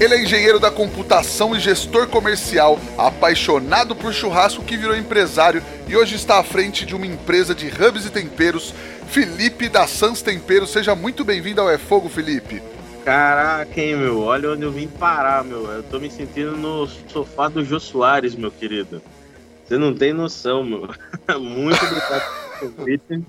Ele é engenheiro da computação e gestor comercial, apaixonado por churrasco que virou empresário e hoje está à frente de uma empresa de hubs e temperos. Felipe da Sans Temperos, seja muito bem-vindo ao É Fogo, Felipe. Caraca, hein, meu? Olha onde eu vim parar, meu. Eu tô me sentindo no sofá do Jô Soares, meu querido. Você não tem noção, meu. muito obrigado pelo convite.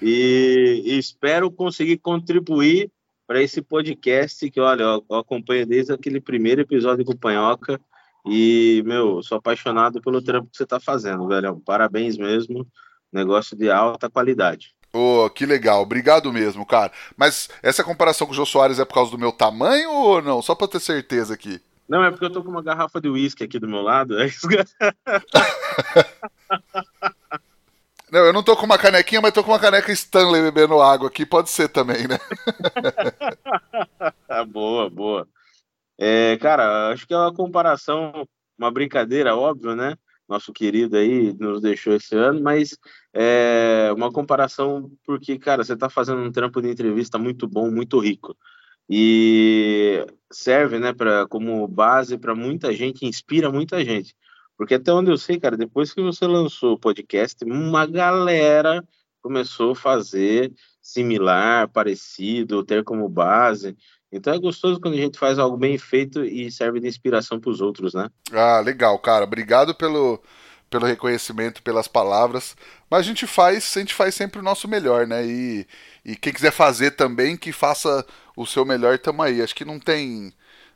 E, e espero conseguir contribuir para esse podcast que, olha, eu, eu acompanho desde aquele primeiro episódio com o Panhoca e, meu, sou apaixonado pelo trampo que você está fazendo, velho. Parabéns mesmo, negócio de alta qualidade. Oh, que legal, obrigado mesmo, cara. Mas essa comparação com o Jô Soares é por causa do meu tamanho ou não? Só para ter certeza aqui. Não, é porque eu tô com uma garrafa de uísque aqui do meu lado. É isso. Não, eu não tô com uma canequinha, mas tô com uma caneca Stanley bebendo água aqui, pode ser também, né? boa, boa. É, cara, acho que é uma comparação, uma brincadeira, óbvio, né? Nosso querido aí nos deixou esse ano, mas é uma comparação porque, cara, você tá fazendo um trampo de entrevista muito bom, muito rico. E serve, né, pra, como base para muita gente, inspira muita gente. Porque até onde eu sei, cara, depois que você lançou o podcast, uma galera começou a fazer similar, parecido, ter como base. Então é gostoso quando a gente faz algo bem feito e serve de inspiração para os outros, né? Ah, legal, cara. Obrigado pelo, pelo reconhecimento, pelas palavras. Mas a gente faz, a gente faz sempre o nosso melhor, né? E, e quem quiser fazer também, que faça o seu melhor, tamo aí. Acho que não tem,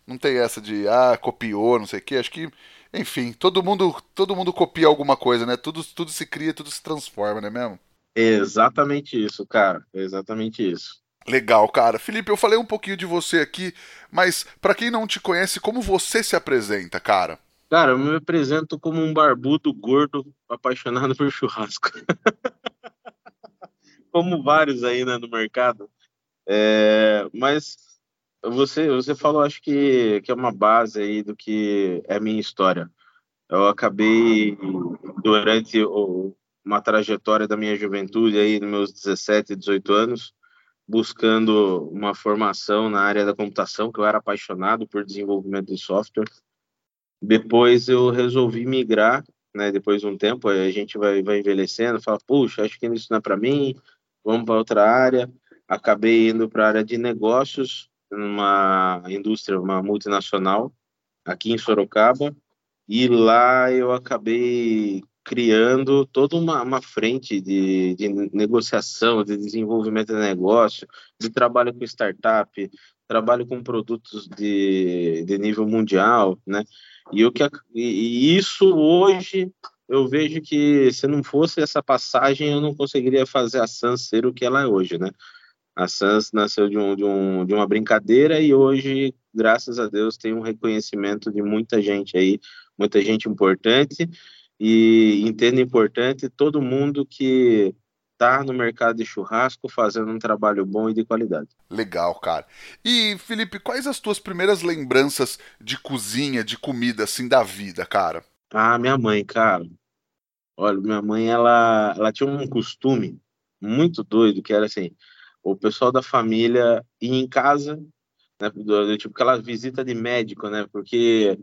não tem essa de ah, copiou, não sei o quê. Acho que enfim, todo mundo, todo mundo copia alguma coisa, né? Tudo, tudo se cria, tudo se transforma, não é mesmo? Exatamente isso, cara. Exatamente isso. Legal, cara. Felipe, eu falei um pouquinho de você aqui, mas para quem não te conhece, como você se apresenta, cara? Cara, eu me apresento como um barbudo gordo apaixonado por churrasco. como vários aí né, no mercado. É, mas você, você falou, acho que, que é uma base aí do que é a minha história. Eu acabei, durante uma trajetória da minha juventude, aí, nos meus 17, 18 anos, buscando uma formação na área da computação, que eu era apaixonado por desenvolvimento de software. Depois eu resolvi migrar, né, depois de um tempo, a gente vai, vai envelhecendo, fala, puxa, acho que isso não é para mim, vamos para outra área. Acabei indo para a área de negócios, numa indústria, uma multinacional, aqui em Sorocaba, e lá eu acabei criando toda uma, uma frente de, de negociação, de desenvolvimento de negócio, de trabalho com startup, trabalho com produtos de, de nível mundial, né? E, eu que, e isso hoje eu vejo que se não fosse essa passagem eu não conseguiria fazer a Sans ser o que ela é hoje, né? A Sans nasceu de, um, de, um, de uma brincadeira e hoje, graças a Deus, tem um reconhecimento de muita gente aí, muita gente importante e entendo importante todo mundo que está no mercado de churrasco fazendo um trabalho bom e de qualidade. Legal, cara. E Felipe, quais as tuas primeiras lembranças de cozinha, de comida assim da vida, cara? Ah, minha mãe, cara. Olha, minha mãe ela ela tinha um costume muito doido que era assim, o pessoal da família ir em casa, né, tipo aquela visita de médico, né, porque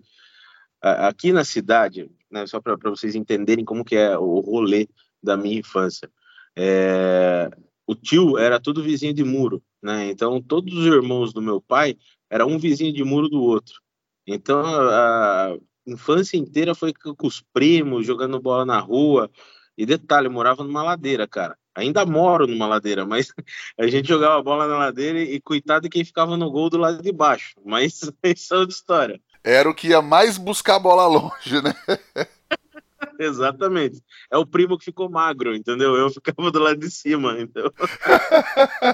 aqui na cidade, né, só para vocês entenderem como que é o rolê da minha infância, é, o tio era tudo vizinho de muro, né, então todos os irmãos do meu pai era um vizinho de muro do outro, então a, infância inteira foi com os primos, jogando bola na rua. E detalhe, eu morava numa ladeira, cara. Ainda moro numa ladeira, mas a gente jogava bola na ladeira e, coitado de quem ficava no gol do lado de baixo. Mas isso é outra história. Era o que ia mais buscar a bola longe, né? Exatamente. É o primo que ficou magro, entendeu? Eu ficava do lado de cima, então.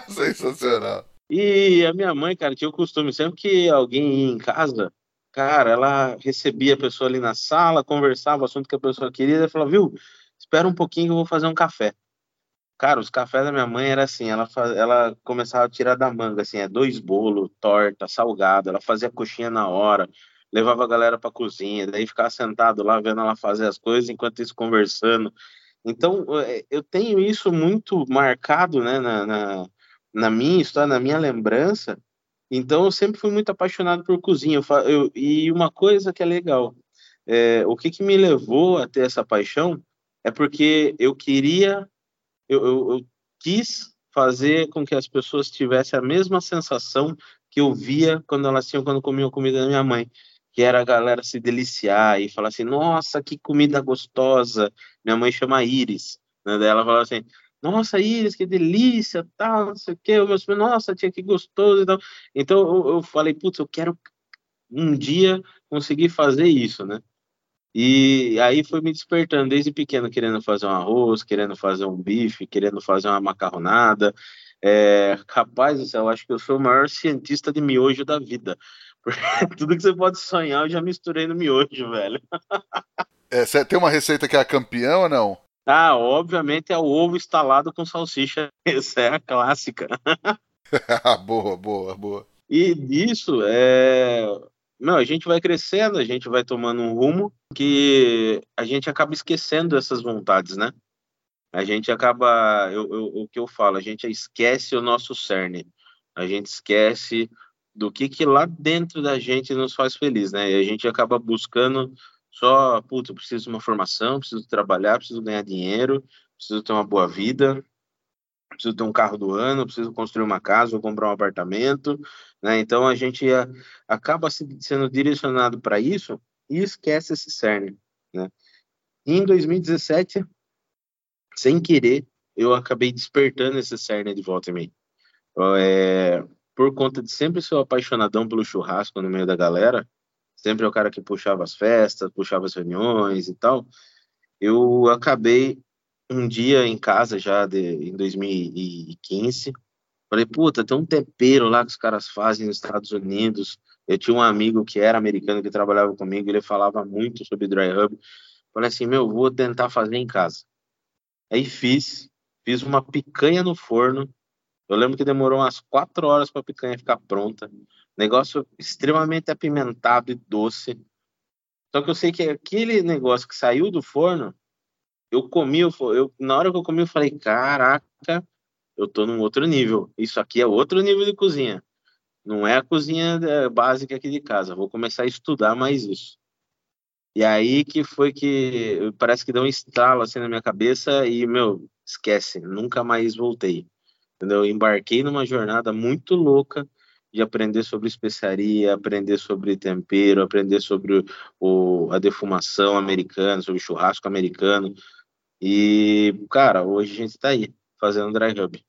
Sensacional. E a minha mãe, cara, tinha o costume, sempre que alguém ia em casa, cara, ela recebia a pessoa ali na sala, conversava o assunto que a pessoa queria, e falava, viu, espera um pouquinho que eu vou fazer um café. Cara, os cafés da minha mãe era assim, ela, faz, ela começava a tirar da manga, assim, é dois bolos, torta, salgado, ela fazia coxinha na hora, levava a galera para cozinha, daí ficava sentado lá vendo ela fazer as coisas, enquanto isso conversando. Então, é, eu tenho isso muito marcado, né, na, na, na minha história, na minha lembrança. Então, eu sempre fui muito apaixonado por cozinha. Eu, eu, e uma coisa que é legal, é, o que, que me levou a ter essa paixão é porque eu queria, eu, eu, eu quis fazer com que as pessoas tivessem a mesma sensação que eu via quando elas tinham quando comiam comida da minha mãe que era a galera se deliciar e falar assim, nossa, que comida gostosa. Minha mãe chama Iris, né? Daí ela falava assim, nossa, Iris, que delícia, tal, não sei o quê. O meu filho, nossa, tia, que gostoso e tal. Então eu, eu falei, putz, eu quero um dia conseguir fazer isso, né? E aí foi me despertando desde pequeno, querendo fazer um arroz, querendo fazer um bife, querendo fazer uma macarronada. É, rapaz, eu acho que eu sou o maior cientista de miojo da vida. Tudo que você pode sonhar, eu já misturei no miojo, velho. É, você tem uma receita que é a campeã ou não? Ah, obviamente é o ovo instalado com salsicha. Essa é a clássica. boa, boa, boa. E disso, é... Não, a gente vai crescendo, a gente vai tomando um rumo que a gente acaba esquecendo essas vontades, né? A gente acaba, eu, eu, o que eu falo, a gente esquece o nosso cerne, a gente esquece do que que lá dentro da gente nos faz feliz, né? E a gente acaba buscando só, putz, eu preciso de uma formação, preciso trabalhar, preciso ganhar dinheiro, preciso ter uma boa vida, preciso ter um carro do ano, preciso construir uma casa ou comprar um apartamento, né? Então a gente acaba sendo direcionado para isso e esquece esse cerne, né? E em 2017, sem querer, eu acabei despertando esse cerne de volta em mim. É, por conta de sempre ser apaixonadão pelo churrasco no meio da galera, sempre é o cara que puxava as festas, puxava as reuniões e tal, eu acabei um dia em casa já de, em 2015, falei, puta, tem um tempero lá que os caras fazem nos Estados Unidos, eu tinha um amigo que era americano que trabalhava comigo, ele falava muito sobre dry rub, falei assim, meu, vou tentar fazer em casa. Aí fiz, fiz uma picanha no forno, eu lembro que demorou umas quatro horas para a picanha ficar pronta. Negócio extremamente apimentado e doce. Só que eu sei que aquele negócio que saiu do forno, eu comi, eu, eu, na hora que eu comi, eu falei, caraca, eu tô num outro nível. Isso aqui é outro nível de cozinha. Não é a cozinha é, básica aqui de casa. Vou começar a estudar mais isso. E aí que foi que parece que deu um estalo assim na minha cabeça e, meu, esquece, nunca mais voltei. Entendeu? Eu embarquei numa jornada muito louca de aprender sobre especiaria, aprender sobre tempero, aprender sobre o, a defumação americana, sobre churrasco americano. E, cara, hoje a gente está aí, fazendo dry rub.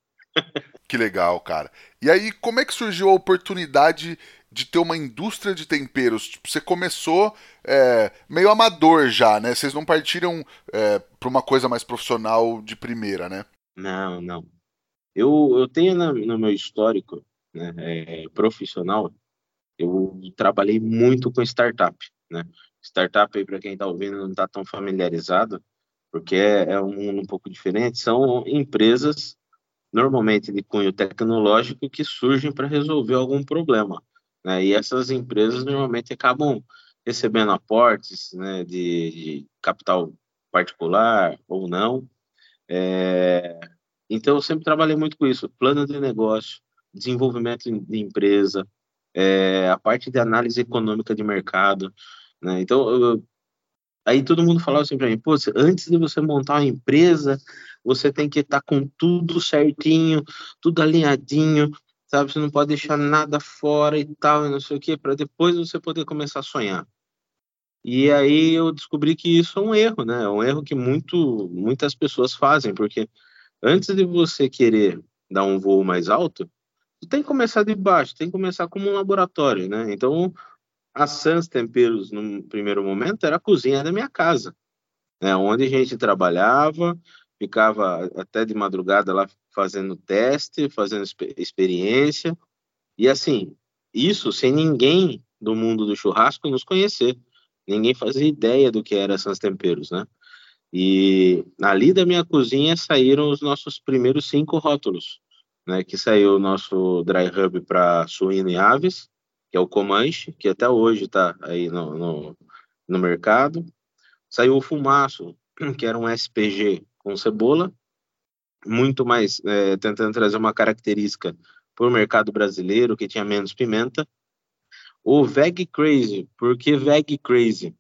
que legal, cara. E aí, como é que surgiu a oportunidade de ter uma indústria de temperos? Tipo, você começou é, meio amador já, né? Vocês não partiram é, para uma coisa mais profissional de primeira, né? Não, não. Eu, eu tenho na, no meu histórico né, é, profissional, eu trabalhei muito com startup. Né? Startup, para quem está ouvindo, não está tão familiarizado, porque é, é um mundo um pouco diferente. São empresas, normalmente de cunho tecnológico, que surgem para resolver algum problema. Né? E essas empresas normalmente acabam recebendo aportes né, de, de capital particular ou não, é, então, eu sempre trabalhei muito com isso: plano de negócio, desenvolvimento de empresa, é, a parte de análise econômica de mercado. Né? Então, eu, aí todo mundo falava assim para mim: pô, antes de você montar uma empresa, você tem que estar tá com tudo certinho, tudo alinhadinho, sabe? Você não pode deixar nada fora e tal, e não sei o quê, para depois você poder começar a sonhar. E aí eu descobri que isso é um erro, né? É um erro que muito, muitas pessoas fazem, porque antes de você querer dar um voo mais alto, tem que começar de baixo, tem que começar como um laboratório, né? Então, a Sans Temperos, no primeiro momento, era a cozinha da minha casa, né? Onde a gente trabalhava, ficava até de madrugada lá fazendo teste, fazendo experiência, e assim, isso sem ninguém do mundo do churrasco nos conhecer. Ninguém fazia ideia do que era Sans Temperos, né? E ali da minha cozinha saíram os nossos primeiros cinco rótulos, né? Que saiu o nosso dry hub para suíno e aves, que é o Comanche, que até hoje está aí no, no, no mercado. Saiu o Fumaço, que era um SPG com cebola, muito mais é, tentando trazer uma característica para o mercado brasileiro que tinha menos pimenta. O Veg Crazy, por que Veg Crazy?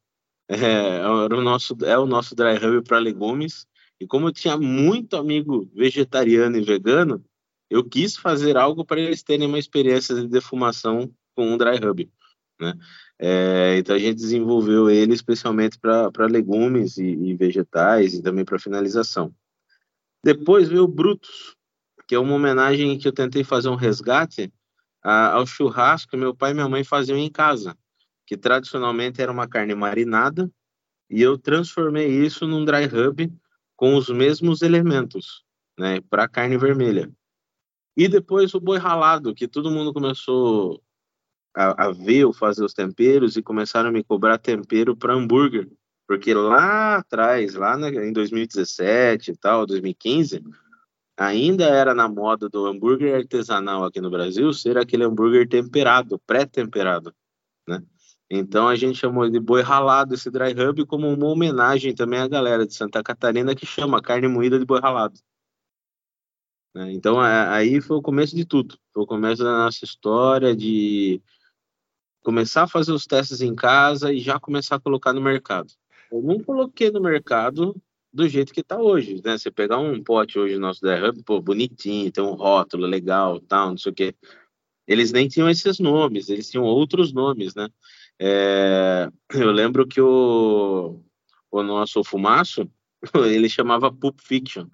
É, era o nosso, é o nosso dry hub para legumes. E como eu tinha muito amigo vegetariano e vegano, eu quis fazer algo para eles terem uma experiência de defumação com um dry hub. Né? É, então a gente desenvolveu ele especialmente para legumes e, e, vegetais e também para finalização. Depois veio o Brutus, que é uma homenagem que eu tentei fazer um resgate a, ao churrasco que meu pai e minha mãe faziam em casa, que tradicionalmente era uma carne marinada, e eu transformei isso num dry rub com os mesmos elementos, né, para carne vermelha. E depois o boi ralado, que todo mundo começou a, a ver eu fazer os temperos e começaram a me cobrar tempero para hambúrguer, porque lá atrás, lá na, em 2017 e tal, 2015, ainda era na moda do hambúrguer artesanal aqui no Brasil ser aquele hambúrguer temperado, pré-temperado, né? Então a gente chamou de boi ralado esse dry rub como uma homenagem também à galera de Santa Catarina que chama carne moída de boi ralado. Né? Então aí foi o começo de tudo, foi o começo da nossa história de começar a fazer os testes em casa e já começar a colocar no mercado. Eu não coloquei no mercado do jeito que está hoje, né? Você pegar um pote hoje nosso da Hub, pô, bonitinho, tem um rótulo legal, tal, não sei o quê. Eles nem tinham esses nomes, eles tinham outros nomes, né? É, eu lembro que o, o nosso fumaço, ele chamava Pulp Fiction.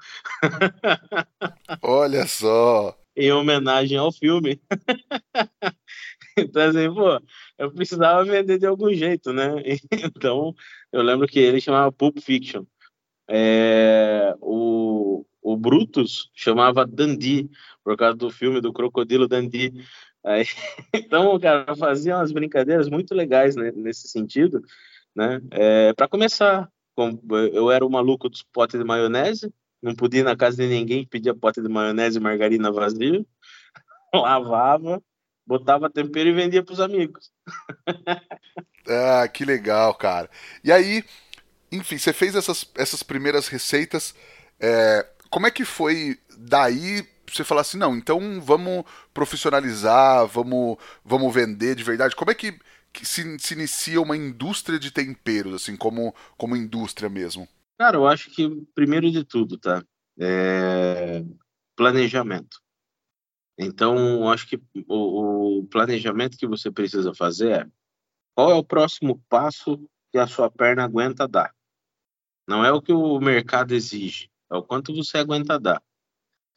Olha só! em homenagem ao filme. então, assim, pô, eu precisava vender de algum jeito, né? Então, eu lembro que ele chamava Pulp Fiction. É, o, o Brutus chamava Dandy, por causa do filme do Crocodilo Dandy. Aí, então, cara, fazia umas brincadeiras muito legais né, nesse sentido, né? É, para começar, eu era o maluco dos potes de maionese, não podia ir na casa de ninguém pedir pote de maionese e margarina vazio, lavava, botava tempero e vendia para os amigos. ah, que legal, cara. E aí, enfim, você fez essas, essas primeiras receitas. É, como é que foi daí você falar assim, não, então vamos profissionalizar, vamos, vamos vender de verdade? Como é que, que se, se inicia uma indústria de temperos, assim, como, como indústria mesmo? Cara, eu acho que primeiro de tudo, tá? É... Planejamento. Então, acho que o, o planejamento que você precisa fazer é qual é o próximo passo que a sua perna aguenta dar. Não é o que o mercado exige, é o quanto você aguenta dar.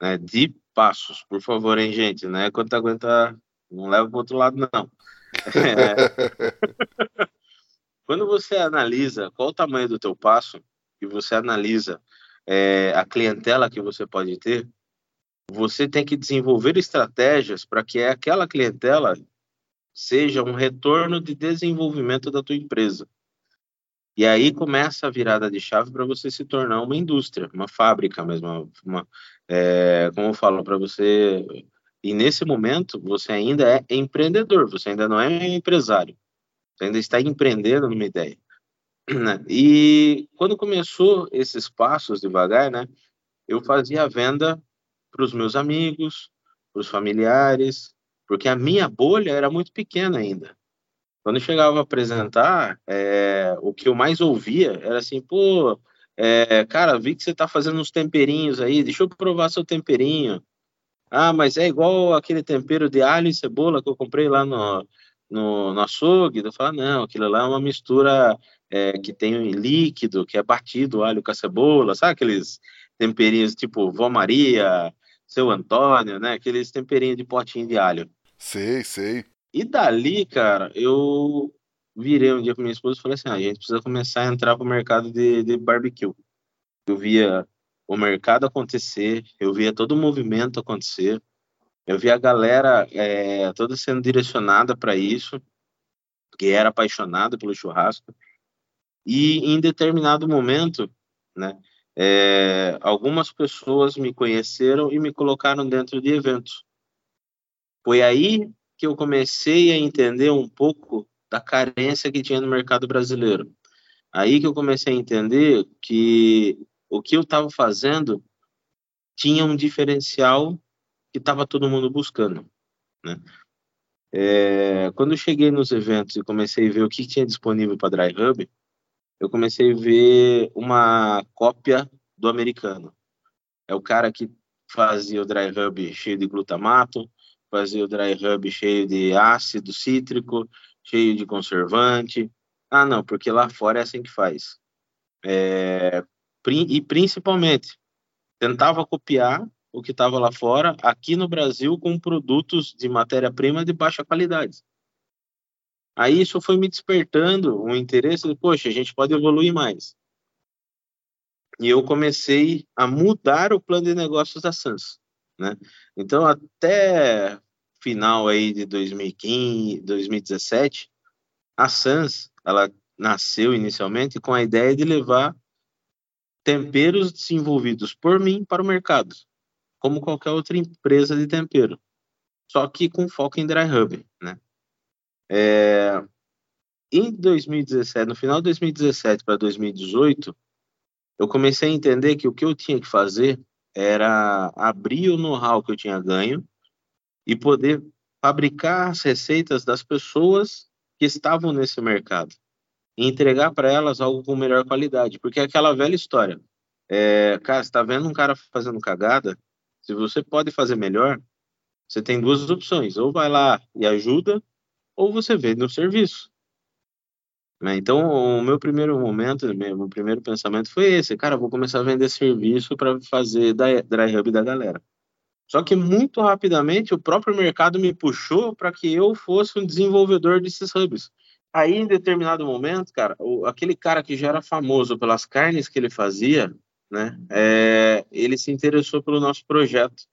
Né? De passos, por favor, hein, gente? Não é quanto aguenta. Não leva para outro lado, não. É... Quando você analisa qual o tamanho do teu passo e você analisa é, a clientela que você pode ter, você tem que desenvolver estratégias para que aquela clientela seja um retorno de desenvolvimento da tua empresa. E aí começa a virada de chave para você se tornar uma indústria, uma fábrica mesmo, uma, é, como eu falo para você. E nesse momento você ainda é empreendedor, você ainda não é empresário, você ainda está empreendendo numa ideia. Né? E quando começou esses passos devagar, né, eu fazia a venda para os meus amigos, para os familiares, porque a minha bolha era muito pequena ainda. Quando eu chegava a apresentar, é, o que eu mais ouvia era assim, pô, é, cara, vi que você está fazendo uns temperinhos aí, deixa eu provar seu temperinho. Ah, mas é igual aquele tempero de alho e cebola que eu comprei lá no, no, no açougue. Eu falo, não, aquilo lá é uma mistura é, que tem líquido, que é batido alho com a cebola, sabe aqueles temperinhos tipo Vó Maria, Seu Antônio, né? Aqueles temperinhos de potinho de alho. Sei, sei. E dali, cara, eu virei um dia com minha esposa e falei assim: ah, a gente precisa começar a entrar pro mercado de, de barbecue. Eu via o mercado acontecer, eu via todo o movimento acontecer, eu via a galera é, toda sendo direcionada para isso, que era apaixonada pelo churrasco. E em determinado momento, né, é, algumas pessoas me conheceram e me colocaram dentro de eventos. Foi aí que eu comecei a entender um pouco da carência que tinha no mercado brasileiro. Aí que eu comecei a entender que o que eu estava fazendo tinha um diferencial que estava todo mundo buscando. Né? É, quando eu cheguei nos eventos e comecei a ver o que tinha disponível para Dry Hub, eu comecei a ver uma cópia do americano. É o cara que fazia o Dry Hub cheio de glutamato, fazia o Dry Hub cheio de ácido cítrico, cheio de conservante. Ah, não, porque lá fora é assim que faz. É, e principalmente, tentava copiar o que estava lá fora, aqui no Brasil, com produtos de matéria-prima de baixa qualidade. Aí isso foi me despertando um interesse de, poxa, a gente pode evoluir mais. E eu comecei a mudar o plano de negócios da Sans, né? Então, até final aí de 2015, 2017, a Sans, ela nasceu inicialmente com a ideia de levar temperos desenvolvidos por mim para o mercado, como qualquer outra empresa de tempero, só que com foco em dry hub, né? É, em 2017, no final de 2017 para 2018, eu comecei a entender que o que eu tinha que fazer era abrir o know-how que eu tinha ganho e poder fabricar as receitas das pessoas que estavam nesse mercado e entregar para elas algo com melhor qualidade, porque é aquela velha história. É, cara, está vendo um cara fazendo cagada? Se você pode fazer melhor, você tem duas opções: ou vai lá e ajuda, ou você vende no serviço. Né? Então, o meu primeiro momento, o meu primeiro pensamento foi esse: cara, vou começar a vender serviço para fazer dry hub da galera. Só que muito rapidamente o próprio mercado me puxou para que eu fosse um desenvolvedor desses hubs. Aí, em determinado momento, cara, o, aquele cara que já era famoso pelas carnes que ele fazia, né, é, ele se interessou pelo nosso projeto.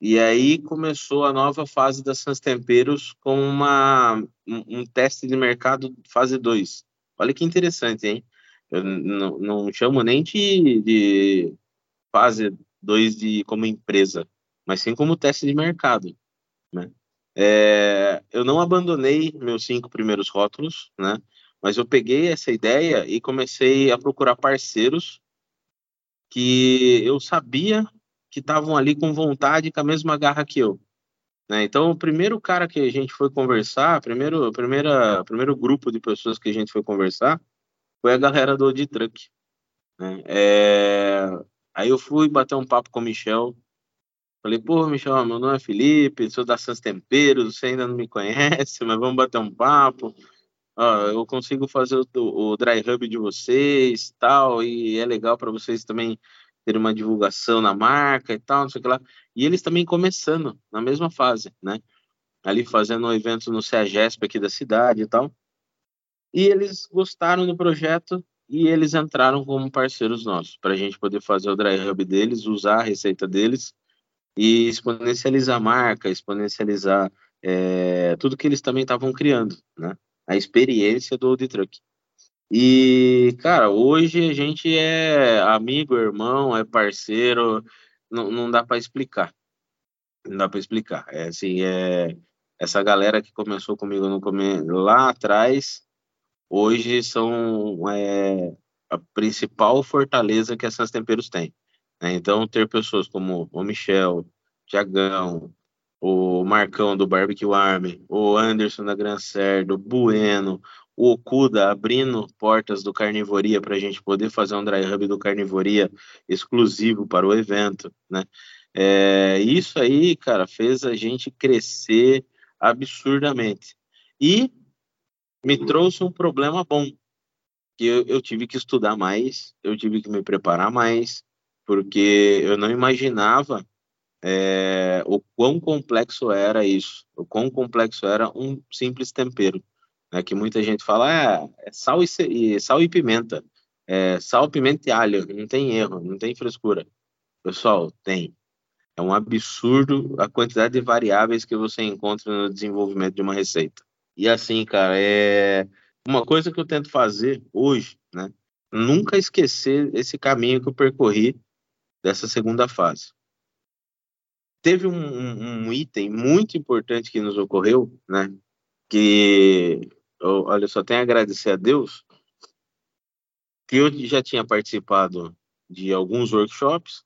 E aí começou a nova fase da Sans Temperos com uma, um, um teste de mercado fase 2. Olha que interessante, hein? Eu não, chamo nem de, de fase 2 de, como empresa mas sim como teste de mercado. Né? É, eu não abandonei meus cinco primeiros rótulos, né? mas eu peguei essa ideia e comecei a procurar parceiros que eu sabia que estavam ali com vontade, com a mesma garra que eu. Né? Então, o primeiro cara que a gente foi conversar, primeiro, primeira, primeiro grupo de pessoas que a gente foi conversar, foi a galera do Audi Truck. Né? É, aí eu fui bater um papo com o Michel, Falei, pô, Michel, meu nome é Felipe, sou da Sans Temperos, você ainda não me conhece, mas vamos bater um papo. Eu consigo fazer o, o dry hub de vocês tal, e é legal para vocês também terem uma divulgação na marca e tal, não sei o que lá. E eles também começando na mesma fase, né? Ali fazendo eventos no CEAGESP aqui da cidade e tal. E eles gostaram do projeto e eles entraram como parceiros nossos, para a gente poder fazer o dry hub deles, usar a receita deles e exponencializar a marca, exponencializar é, tudo que eles também estavam criando, né? A experiência do Old Truck. E, cara, hoje a gente é amigo, irmão, é parceiro, não, não dá para explicar. Não dá para explicar. É assim, é essa galera que começou comigo no come... lá atrás, hoje são é, a principal fortaleza que essas temperos têm. Né? Então, ter pessoas como o Michel, Tiagão, o Marcão do Barbecue Army, o Anderson da Gran Ser, do Bueno, o Okuda abrindo portas do Carnivoria para a gente poder fazer um dry hub do Carnivoria exclusivo para o evento, né? É, isso aí, cara, fez a gente crescer absurdamente. E me trouxe um problema bom, que eu, eu tive que estudar mais, eu tive que me preparar mais, porque eu não imaginava é, o quão complexo era isso, o quão complexo era um simples tempero, né, que muita gente fala, é, é sal, e, e, sal e pimenta, é, sal, pimenta e alho, não tem erro, não tem frescura. Pessoal, tem. É um absurdo a quantidade de variáveis que você encontra no desenvolvimento de uma receita. E assim, cara, é uma coisa que eu tento fazer hoje, né? Nunca esquecer esse caminho que eu percorri dessa segunda fase. Teve um, um, um item muito importante que nos ocorreu, né? Que, eu, olha, só tenho a agradecer a Deus que eu já tinha participado de alguns workshops,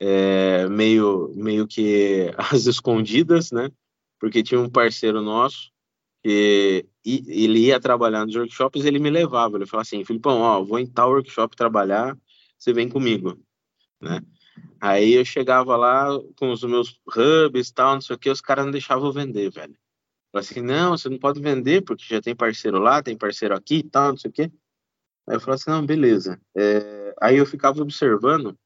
é, meio, meio que às escondidas, né? Porque tinha um parceiro nosso que ele ia trabalhar nos workshops, ele me levava, ele falava assim, Filipão, ó, vou em tal workshop trabalhar, você vem comigo, né? Aí eu chegava lá com os meus hubs e tal, não sei o que, os caras não deixavam vender, velho. Assim, não, você não pode vender porque já tem parceiro lá, tem parceiro aqui e tal, não sei o que. Aí eu falei assim, não, beleza. É... Aí eu ficava observando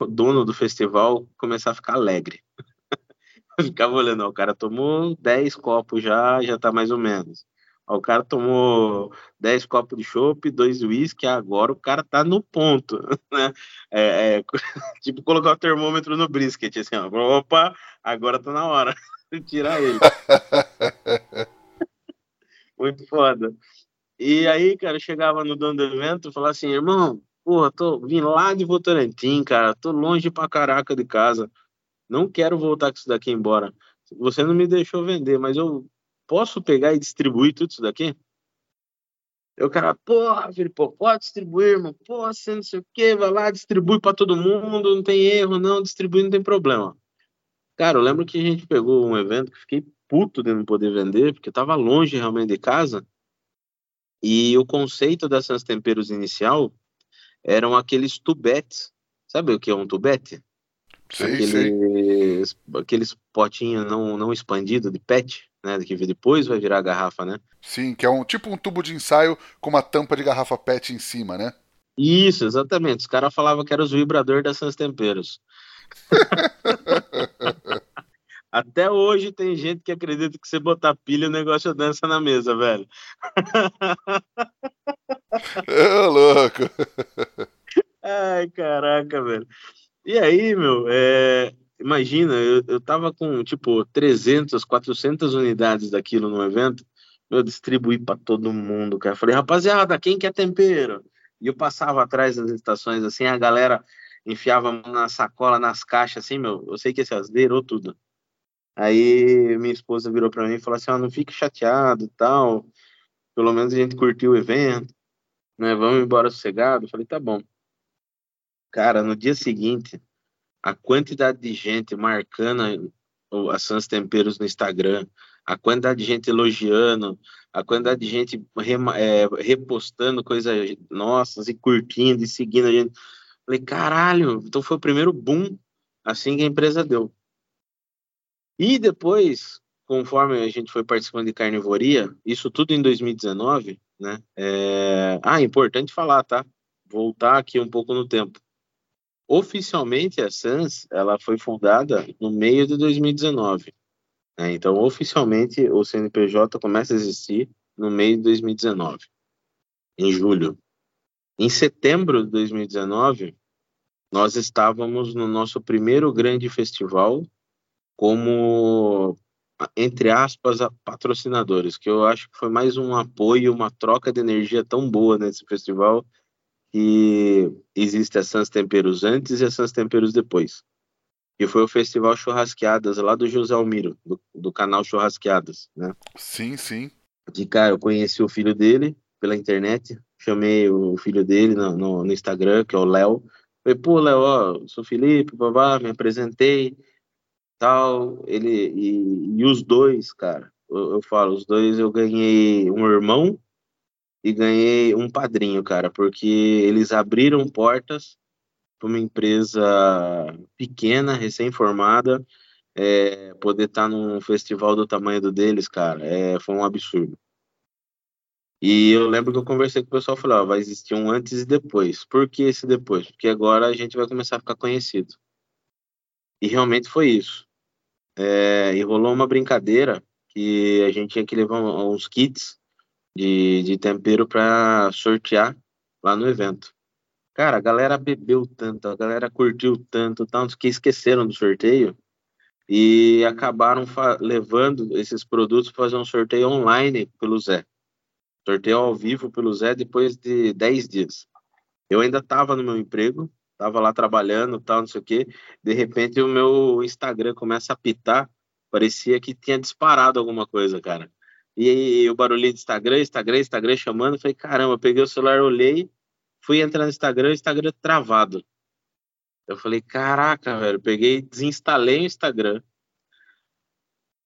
o dono do festival começar a ficar alegre. eu ficava olhando, ó, o cara tomou 10 copos já, já tá mais ou menos. Ó, o cara tomou 10 copos de chopp, dois uísque, agora o cara tá no ponto, né? É, é, tipo colocar o termômetro no brisket, assim, ó, opa, agora tá na hora tirar ele. Muito foda. E aí, cara, chegava no dono do evento e falava assim, irmão, porra, tô vim lá de Votorantim, cara, tô longe pra caraca de casa, não quero voltar com isso daqui embora. Você não me deixou vender, mas eu posso pegar e distribuir tudo isso daqui? Eu, cara, porra, pode distribuir, irmão, pô, você não sei o que, vai lá, distribui para todo mundo, não tem erro, não, distribui, não tem problema. Cara, eu lembro que a gente pegou um evento que fiquei puto de não poder vender, porque tava longe realmente de casa, e o conceito da Sans Temperos inicial eram aqueles tubetes. Sabe o que é um tubete? Sim, aqueles, sim. aqueles potinhos não, não expandido de PET, né? Que depois vai virar garrafa, né? Sim, que é um tipo um tubo de ensaio com uma tampa de garrafa PET em cima, né? Isso, exatamente. Os caras falavam que era os vibrador da Sans Temperos. Até hoje tem gente que acredita que você botar pilha o negócio dança na mesa, velho. É louco. Ai, caraca, velho. E aí, meu, é, imagina, eu, eu tava com, tipo, 300, 400 unidades daquilo no evento, eu distribuí para todo mundo, cara. Falei, rapaziada, quem quer tempero? E eu passava atrás das estações, assim, a galera enfiava na sacola, nas caixas, assim, meu, eu sei que esse zerou tudo. Aí minha esposa virou para mim e falou assim: oh, não fique chateado tal, pelo menos a gente curtiu o evento, né? Vamos embora sossegado. Eu falei: tá bom. Cara, no dia seguinte, a quantidade de gente marcando a Sans Temperos no Instagram, a quantidade de gente elogiando, a quantidade de gente é, repostando coisas nossas e curtindo e seguindo a gente. Falei, caralho, então foi o primeiro boom assim que a empresa deu. E depois, conforme a gente foi participando de carnivoria, isso tudo em 2019, né? É... Ah, importante falar, tá? Voltar aqui um pouco no tempo. Oficialmente, a SANS ela foi fundada no meio de 2019. Né? Então, oficialmente, o CNPJ começa a existir no meio de 2019, em julho. Em setembro de 2019, nós estávamos no nosso primeiro grande festival como, entre aspas, patrocinadores, que eu acho que foi mais um apoio, uma troca de energia tão boa nesse festival que existe a Sans Temperos antes e a Sans Temperos depois. E foi o Festival Churrasqueadas, lá do José Almiro, do, do canal Churrasqueadas, né? Sim, sim. De cara, eu conheci o filho dele pela internet, chamei o filho dele no, no, no Instagram, que é o Léo. Falei, pô, Léo, ó, sou Felipe, babá, me apresentei tal, ele e, e os dois, cara, eu, eu, falo, os dois eu ganhei um irmão e ganhei um padrinho, cara, porque eles abriram portas para uma empresa pequena, recém-formada, é, poder estar tá num festival do tamanho do deles, cara, é, foi um absurdo. E eu lembro que eu conversei com o pessoal e falei, ó, vai existir um antes e depois. Por que esse depois? Porque agora a gente vai começar a ficar conhecido. E realmente foi isso. É, e rolou uma brincadeira que a gente tinha que levar uns kits de, de tempero para sortear lá no evento. Cara, a galera bebeu tanto, a galera curtiu tanto, tanto que esqueceram do sorteio e acabaram levando esses produtos para fazer um sorteio online pelo Zé. Sorteio ao vivo pelo Zé depois de 10 dias. Eu ainda estava no meu emprego, estava lá trabalhando, tal, não sei o quê. De repente o meu Instagram começa a pitar, parecia que tinha disparado alguma coisa, cara. E aí o barulhinho de Instagram, Instagram, Instagram chamando, falei, caramba, peguei o celular, olhei, fui entrar no Instagram, o Instagram travado. Eu falei, caraca, velho, peguei, desinstalei o Instagram,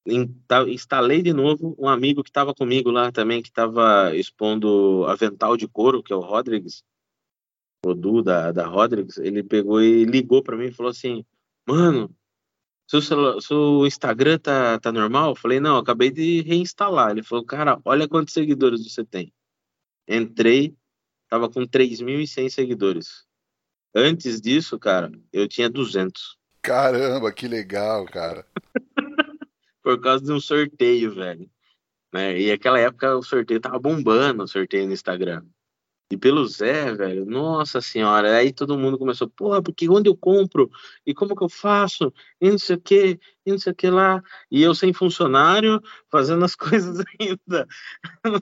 instalei de novo um amigo que estava comigo lá também, que estava expondo avental de couro, que é o Rodrigues, o Du da, da Rodrigues, ele pegou e ligou para mim e falou assim, mano, seu, celular, seu Instagram tá, tá normal? Eu falei, não, acabei de reinstalar. Ele falou, cara, olha quantos seguidores você tem. Entrei, tava com 3.100 seguidores. Antes disso, cara, eu tinha 200. Caramba, que legal, cara. Por causa de um sorteio, velho. Né? E aquela época o sorteio tava bombando, o sorteio no Instagram. E pelo Zé, velho, nossa senhora, aí todo mundo começou, porra, porque onde eu compro? E como que eu faço? E não sei o que, e não sei o que lá. E eu sem funcionário, fazendo as coisas ainda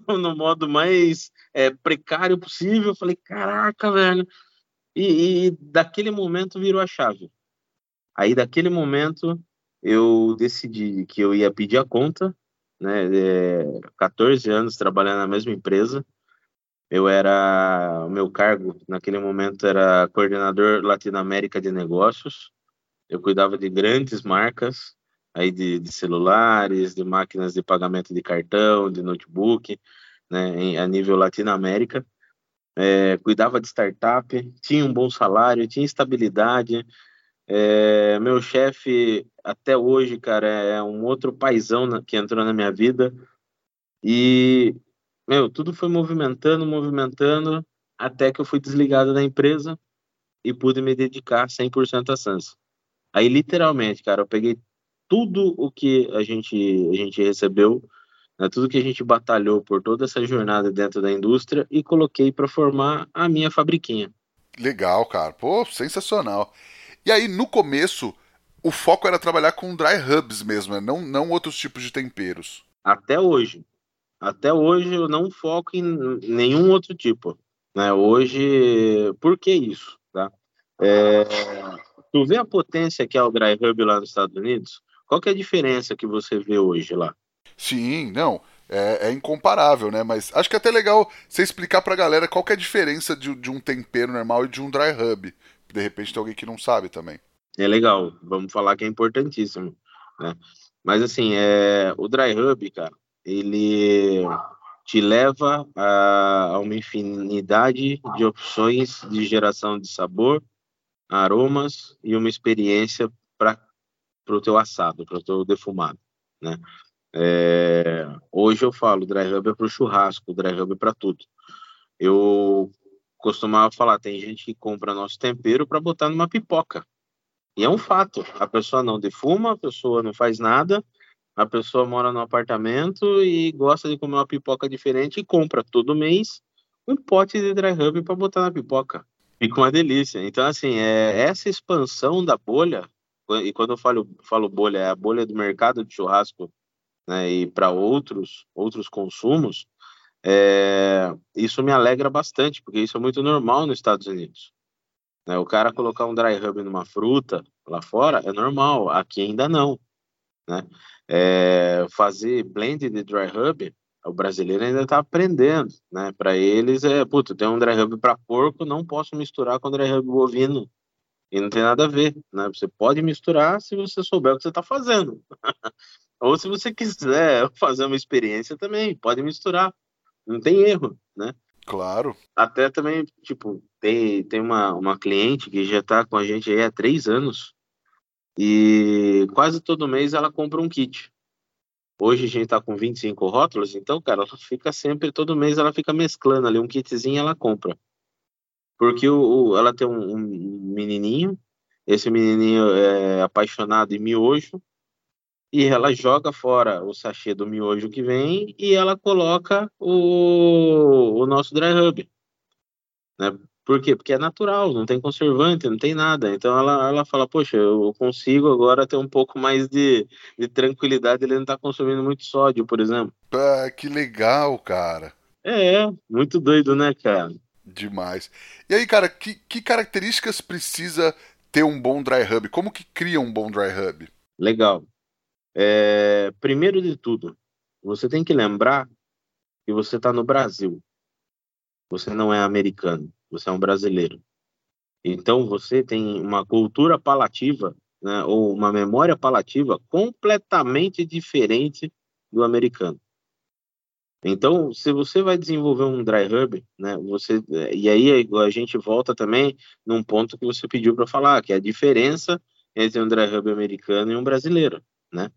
no, modo mais é, precário possível. Eu falei, caraca, velho, e, e daquele momento virou a chave. Aí daquele momento eu decidi que eu ia pedir a conta, né? É, 14 anos trabalhando na mesma empresa. Eu era, o meu cargo naquele momento era coordenador Latinoamérica de negócios. Eu cuidava de grandes marcas, aí de, de celulares, de máquinas de pagamento de cartão, de notebook, né, em, a nível Latinoamérica é, cuidava de startup, tinha um bom salário, tinha estabilidade. É, meu chefe, até hoje, cara, é um outro paizão na, que entrou na minha vida. E, meu, tudo foi movimentando, movimentando, até que eu fui desligado da empresa e pude me dedicar 100% a Sans. Aí, literalmente, cara, eu peguei tudo o que a gente, a gente recebeu né, tudo que a gente batalhou por toda essa jornada dentro da indústria e coloquei para formar a minha fabriquinha. Legal, cara. Pô, sensacional. E aí, no começo, o foco era trabalhar com dry hubs mesmo, né? não, não outros tipos de temperos. Até hoje. Até hoje eu não foco em nenhum outro tipo. Né? Hoje, por que isso? Tá? É... Tu vê a potência que é o dry hub lá nos Estados Unidos? Qual que é a diferença que você vê hoje lá? Sim, não. É, é, incomparável, né? Mas acho que é até legal você explicar pra galera qual que é a diferença de, de, um tempero normal e de um dry rub. De repente tem alguém que não sabe também. É legal, vamos falar que é importantíssimo, né? Mas assim, é, o dry rub, cara, ele te leva a, a uma infinidade de opções de geração de sabor, aromas e uma experiência para o teu assado, para o teu defumado, né? É, hoje eu falo, dry hub é para o churrasco, dry hub é para tudo. Eu costumava falar, tem gente que compra nosso tempero para botar numa pipoca. E é um fato. A pessoa não defuma, a pessoa não faz nada, a pessoa mora no apartamento e gosta de comer uma pipoca diferente e compra todo mês um pote de dry rub para botar na pipoca. Fica uma delícia. Então, assim, é, essa expansão da bolha, e quando eu falo, falo bolha, é a bolha do mercado de churrasco né, e para outros outros consumos, é, isso me alegra bastante, porque isso é muito normal nos Estados Unidos. Né? O cara colocar um dry rub numa fruta lá fora é normal, aqui ainda não. Né? É, fazer blend de dry rub, o brasileiro ainda está aprendendo. Né? Para eles é, puto, tem um dry rub para porco, não posso misturar com dry rub bovino. E não tem nada a ver, né? Você pode misturar se você souber o que você está fazendo. Ou se você quiser fazer uma experiência também, pode misturar. Não tem erro, né? Claro. Até também, tipo, tem, tem uma, uma cliente que já está com a gente aí há três anos e quase todo mês ela compra um kit. Hoje a gente está com 25 rótulos, então, cara, ela fica sempre, todo mês ela fica mesclando ali, um kitzinho ela compra. Porque o, o ela tem um, um, menininho, esse menininho é apaixonado em miojo, e ela joga fora o sachê do miojo que vem e ela coloca o, o nosso dry rub. Né? Por quê? Porque é natural, não tem conservante, não tem nada. Então ela, ela fala, poxa, eu consigo agora ter um pouco mais de, de tranquilidade, ele não está consumindo muito sódio, por exemplo. Ah, que legal, cara. É, muito doido, né, cara? Demais. E aí, cara, que, que características precisa ter um bom dry hub? Como que cria um bom dry hub? Legal. É, primeiro de tudo, você tem que lembrar que você está no Brasil. Você não é americano você é um brasileiro. Então você tem uma cultura palativa, né, ou uma memória palativa completamente diferente do americano. Então, se você vai desenvolver um dry hub, né, você e aí a gente volta também num ponto que você pediu para falar, que é a diferença entre um dry hub americano e um brasileiro, né?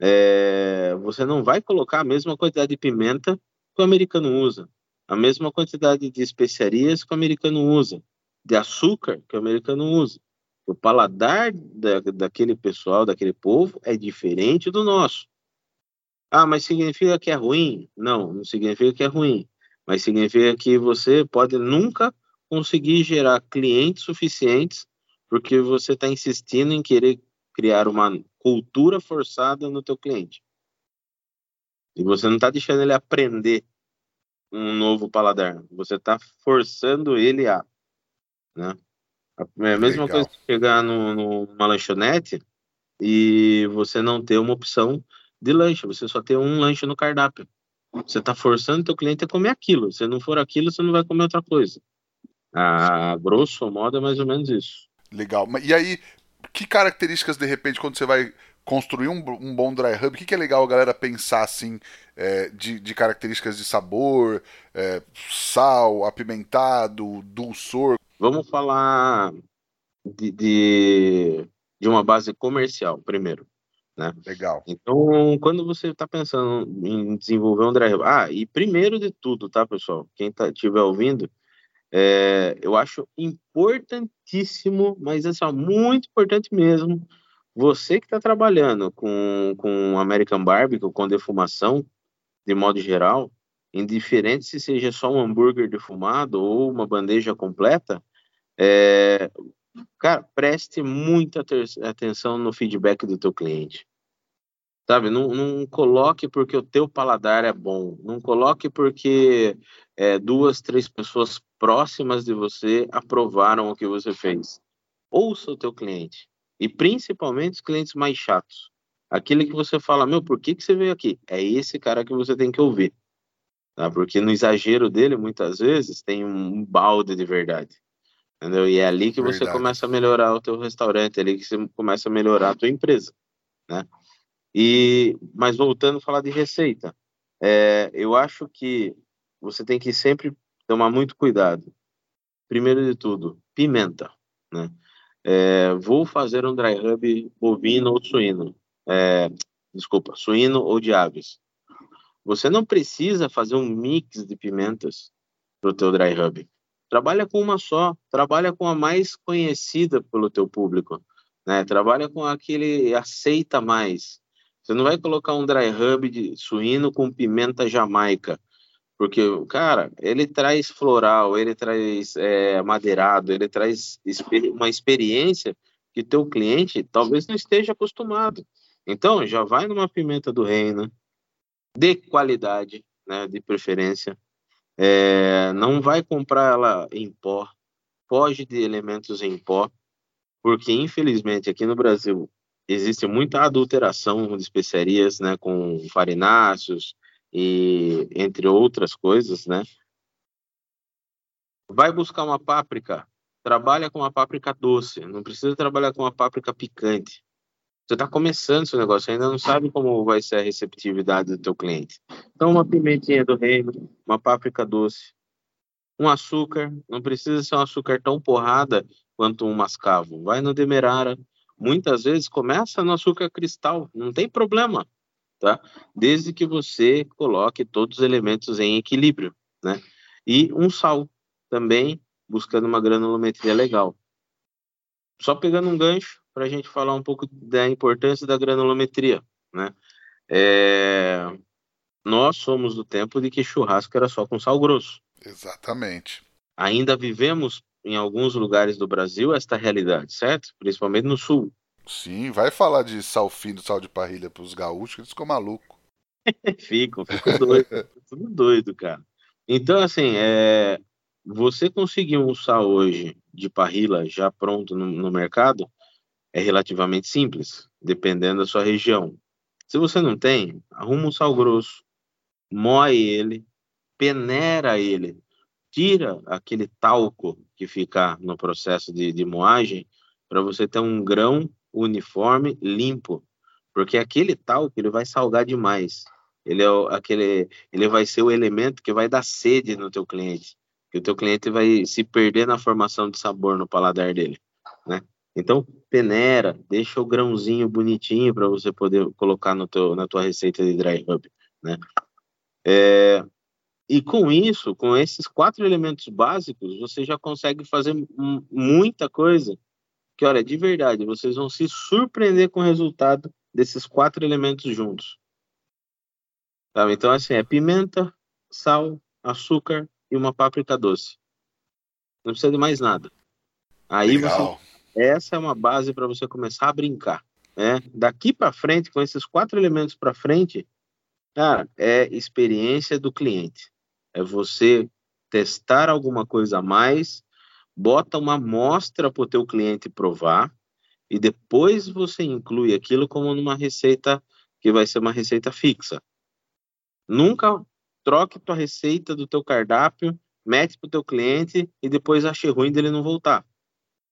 É, você não vai colocar a mesma quantidade de pimenta que o americano usa a mesma quantidade de especiarias que o americano usa, de açúcar que o americano usa. O paladar da, daquele pessoal, daquele povo, é diferente do nosso. Ah, mas significa que é ruim? Não, não significa que é ruim. Mas significa que você pode nunca conseguir gerar clientes suficientes porque você está insistindo em querer criar uma cultura forçada no teu cliente. E você não está deixando ele aprender um novo paladar. Você está forçando ele a. Né? É a mesma Legal. coisa que chegar no, numa lanchonete e você não ter uma opção de lanche, você só ter um lanche no cardápio. Você está forçando teu cliente a comer aquilo. Se não for aquilo, você não vai comer outra coisa. A grosso modo é mais ou menos isso. Legal. E aí, que características, de repente, quando você vai construir um, um bom dry hub, o que, que é legal a galera pensar assim é, de, de, características de sabor, é, sal, apimentado, dulçor? Vamos falar de, de, de uma base comercial primeiro. Né? Legal. Então, quando você está pensando em desenvolver um dry hub, ah, e primeiro de tudo, tá, pessoal? Quem tá, estiver ouvindo, é, eu acho importantíssimo, mas só muito importante mesmo, você que está trabalhando com, com American Barbecue, com defumação, de modo geral, indiferente se seja só um hambúrguer defumado ou uma bandeja completa, é, cara, preste muita atenção no feedback do teu cliente. Sabe, não, não coloque porque o teu paladar é bom, não coloque porque é, duas, três pessoas próximas de você aprovaram o que você fez. Ouça o teu cliente. E principalmente os clientes mais chatos. Aquele que você fala, meu, por que, que você veio aqui? É esse cara que você tem que ouvir. Tá? Porque no exagero dele, muitas vezes, tem um balde de verdade. Entendeu? E é ali que verdade. você começa a melhorar o teu restaurante, é ali que você começa a melhorar a tua empresa. Né? E, mas voltando a falar de receita, é, eu acho que você tem que sempre tomar muito cuidado. Primeiro de tudo, pimenta. Né? É, vou fazer um dry rub bovino ou suíno. É, desculpa, suíno ou de aves. Você não precisa fazer um mix de pimentas para o teu dry rub. Trabalha com uma só, trabalha com a mais conhecida pelo teu público, né? Trabalha com aquele aceita mais. Você não vai colocar um dry rub de suíno com pimenta jamaica, porque, cara, ele traz floral, ele traz é, madeirado, ele traz uma experiência que teu cliente talvez não esteja acostumado. Então, já vai numa pimenta do reino, de qualidade, né, de preferência. É, não vai comprar ela em pó, foge de elementos em pó, porque infelizmente aqui no Brasil existe muita adulteração de especiarias, né, com farináceos, e entre outras coisas, né? Vai buscar uma páprica, trabalha com uma páprica doce, não precisa trabalhar com uma páprica picante. Você está começando seu negócio, ainda não sabe como vai ser a receptividade do teu cliente. Então, uma pimentinha do reino, uma páprica doce, um açúcar, não precisa ser um açúcar tão porrada quanto um mascavo. Vai no demerara, muitas vezes começa no açúcar cristal, não tem problema. Tá? Desde que você coloque todos os elementos em equilíbrio, né? E um sal também, buscando uma granulometria legal. Só pegando um gancho para a gente falar um pouco da importância da granulometria, né? É... Nós somos do tempo de que churrasco era só com sal grosso. Exatamente. Ainda vivemos em alguns lugares do Brasil esta realidade, certo? Principalmente no sul. Sim, vai falar de sal fino, sal de parrilha para os gaúchos, eles ficam malucos. ficam, ficam doido, tudo doido, cara. Então, assim, é, você conseguir um sal hoje de parrilha já pronto no, no mercado é relativamente simples, dependendo da sua região. Se você não tem, arruma um sal grosso, moe ele, peneira ele, tira aquele talco que fica no processo de, de moagem para você ter um grão uniforme limpo, porque aquele talco ele vai salgar demais. Ele é o, aquele, ele vai ser o elemento que vai dar sede no teu cliente, que o teu cliente vai se perder na formação de sabor no paladar dele, né? Então peneira, deixa o grãozinho bonitinho para você poder colocar no teu, na tua receita de dry rub, né? É, e com isso, com esses quatro elementos básicos, você já consegue fazer muita coisa. Que olha, de verdade, vocês vão se surpreender com o resultado desses quatro elementos juntos. Tá? Então, assim, é pimenta, sal, açúcar e uma páprica doce. Não precisa de mais nada. Aí Legal. você, essa é uma base para você começar a brincar. Né? Daqui para frente, com esses quatro elementos para frente, cara, é experiência do cliente é você testar alguma coisa a mais, bota uma amostra para o teu cliente provar e depois você inclui aquilo como numa receita que vai ser uma receita fixa. Nunca troque tua receita do teu cardápio, mete para o teu cliente e depois ache ruim dele não voltar.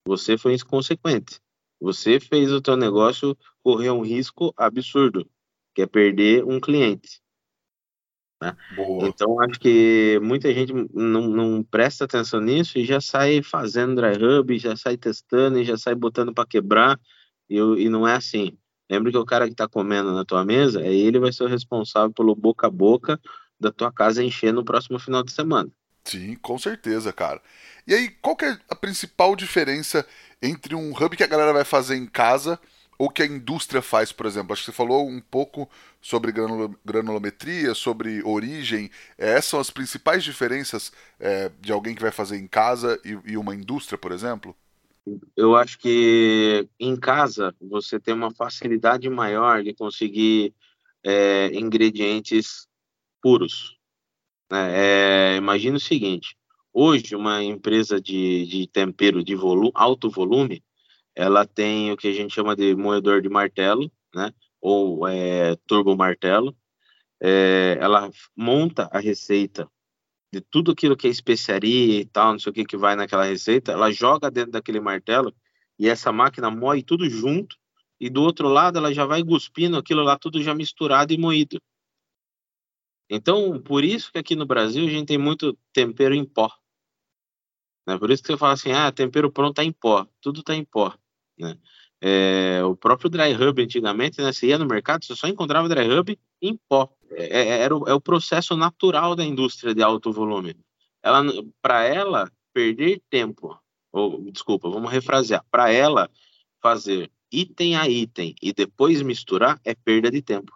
Você foi inconsequente. Você fez o teu negócio correr um risco absurdo, que é perder um cliente. Né? Então, acho que muita gente não, não, presta atenção nisso e já sai fazendo dry hub, já sai testando e já sai botando para quebrar, e, e, não é assim. Lembra que o cara que está comendo na tua mesa, é ele vai ser o responsável pelo boca a boca da tua casa encher no próximo final de semana. Sim, com certeza, cara. E aí, qual que é a principal diferença entre um hub que a galera vai fazer em casa ou que a indústria faz, por exemplo? Acho que você falou um pouco sobre granulometria, sobre origem. É, essas são as principais diferenças é, de alguém que vai fazer em casa e, e, uma indústria, por exemplo? Eu acho que em casa você tem uma facilidade maior de conseguir é, ingredientes puros. Né? É, imagina o seguinte: hoje, uma empresa de, de tempero de volume, alto volume ela tem o que a gente chama de moedor de martelo, né? Ou é, turbo martelo. É, ela monta a receita de tudo aquilo que é especiaria e tal, não sei o que que vai naquela receita, ela joga dentro daquele martelo e essa máquina moe tudo junto e do outro lado ela já vai cuspindo aquilo lá tudo já misturado e moído. Então, por isso que aqui no Brasil a gente tem muito tempero em pó. Né? Por isso que você fala assim, ah, tempero pronto tá em pó, tudo tá em pó. Né? É, o próprio dry hub antigamente, né, você ia no mercado, você só encontrava dry hub em pó. É, é era o, é o processo natural da indústria de alto volume. Ela, para ela perder tempo, ou desculpa, vamos refrasear, para ela fazer item a item e depois misturar é perda de tempo.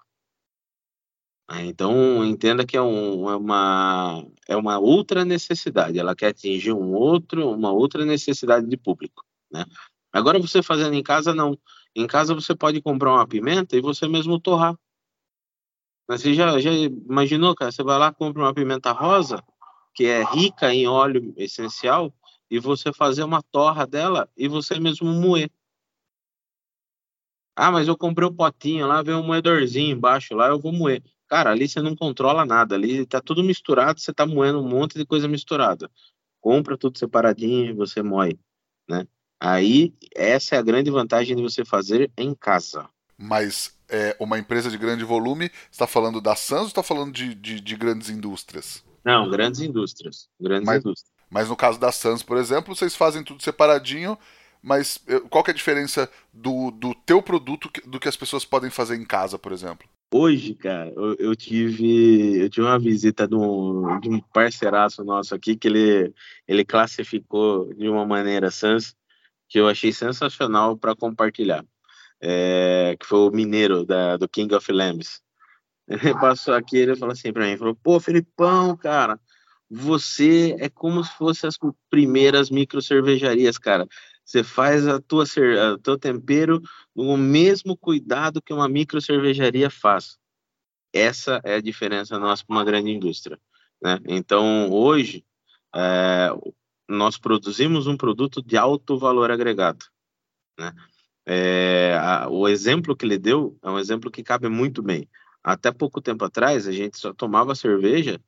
Então entenda que é, um, é, uma é uma outra necessidade. Ela quer atingir um outro, uma outra necessidade de público, né? Agora você fazendo em casa, não. Em casa você pode comprar uma pimenta e você mesmo torrar. Mas você já, já imaginou, cara? Você vai lá, compra uma pimenta rosa, que é rica em óleo essencial, e você fazer uma torra dela e você mesmo moer. Ah, mas eu comprei o um potinho lá, vem um moedorzinho embaixo lá, eu vou moer. Cara, ali você não controla nada, ali tá tudo misturado, você tá moendo um monte de coisa misturada. Compra tudo separadinho e você moe, né? Aí, essa é a grande vantagem de você fazer em casa. Mas é, uma empresa de grande volume, está falando da Sans ou está falando de, de, de, grandes indústrias? Não, grandes indústrias. Grandes mas, indústrias. Mas no caso da Sans, por exemplo, vocês fazem tudo separadinho, mas qual é a diferença do, do teu produto do que as pessoas podem fazer em casa, por exemplo? Hoje, cara, eu, eu, tive eu tive uma visita de um, de um parceiraço nosso aqui que ele, ele classificou de uma maneira sans que eu achei sensacional para compartilhar, é, que foi o mineiro da, do King of Lambs. Ele passou aqui, ele falou assim para mim, falou, pô, Felipão, cara, você é como se fosse as primeiras micro cervejarias, cara. Você faz a tua o teu tempero no mesmo cuidado que uma micro cervejaria faz. Essa é a diferença nossa para uma grande indústria. Né? Então, hoje, é, nós produzimos um produto de alto valor agregado. Né? É, a, o exemplo que ele deu é um exemplo que cabe muito bem. Até pouco tempo atrás, a gente só tomava cerveja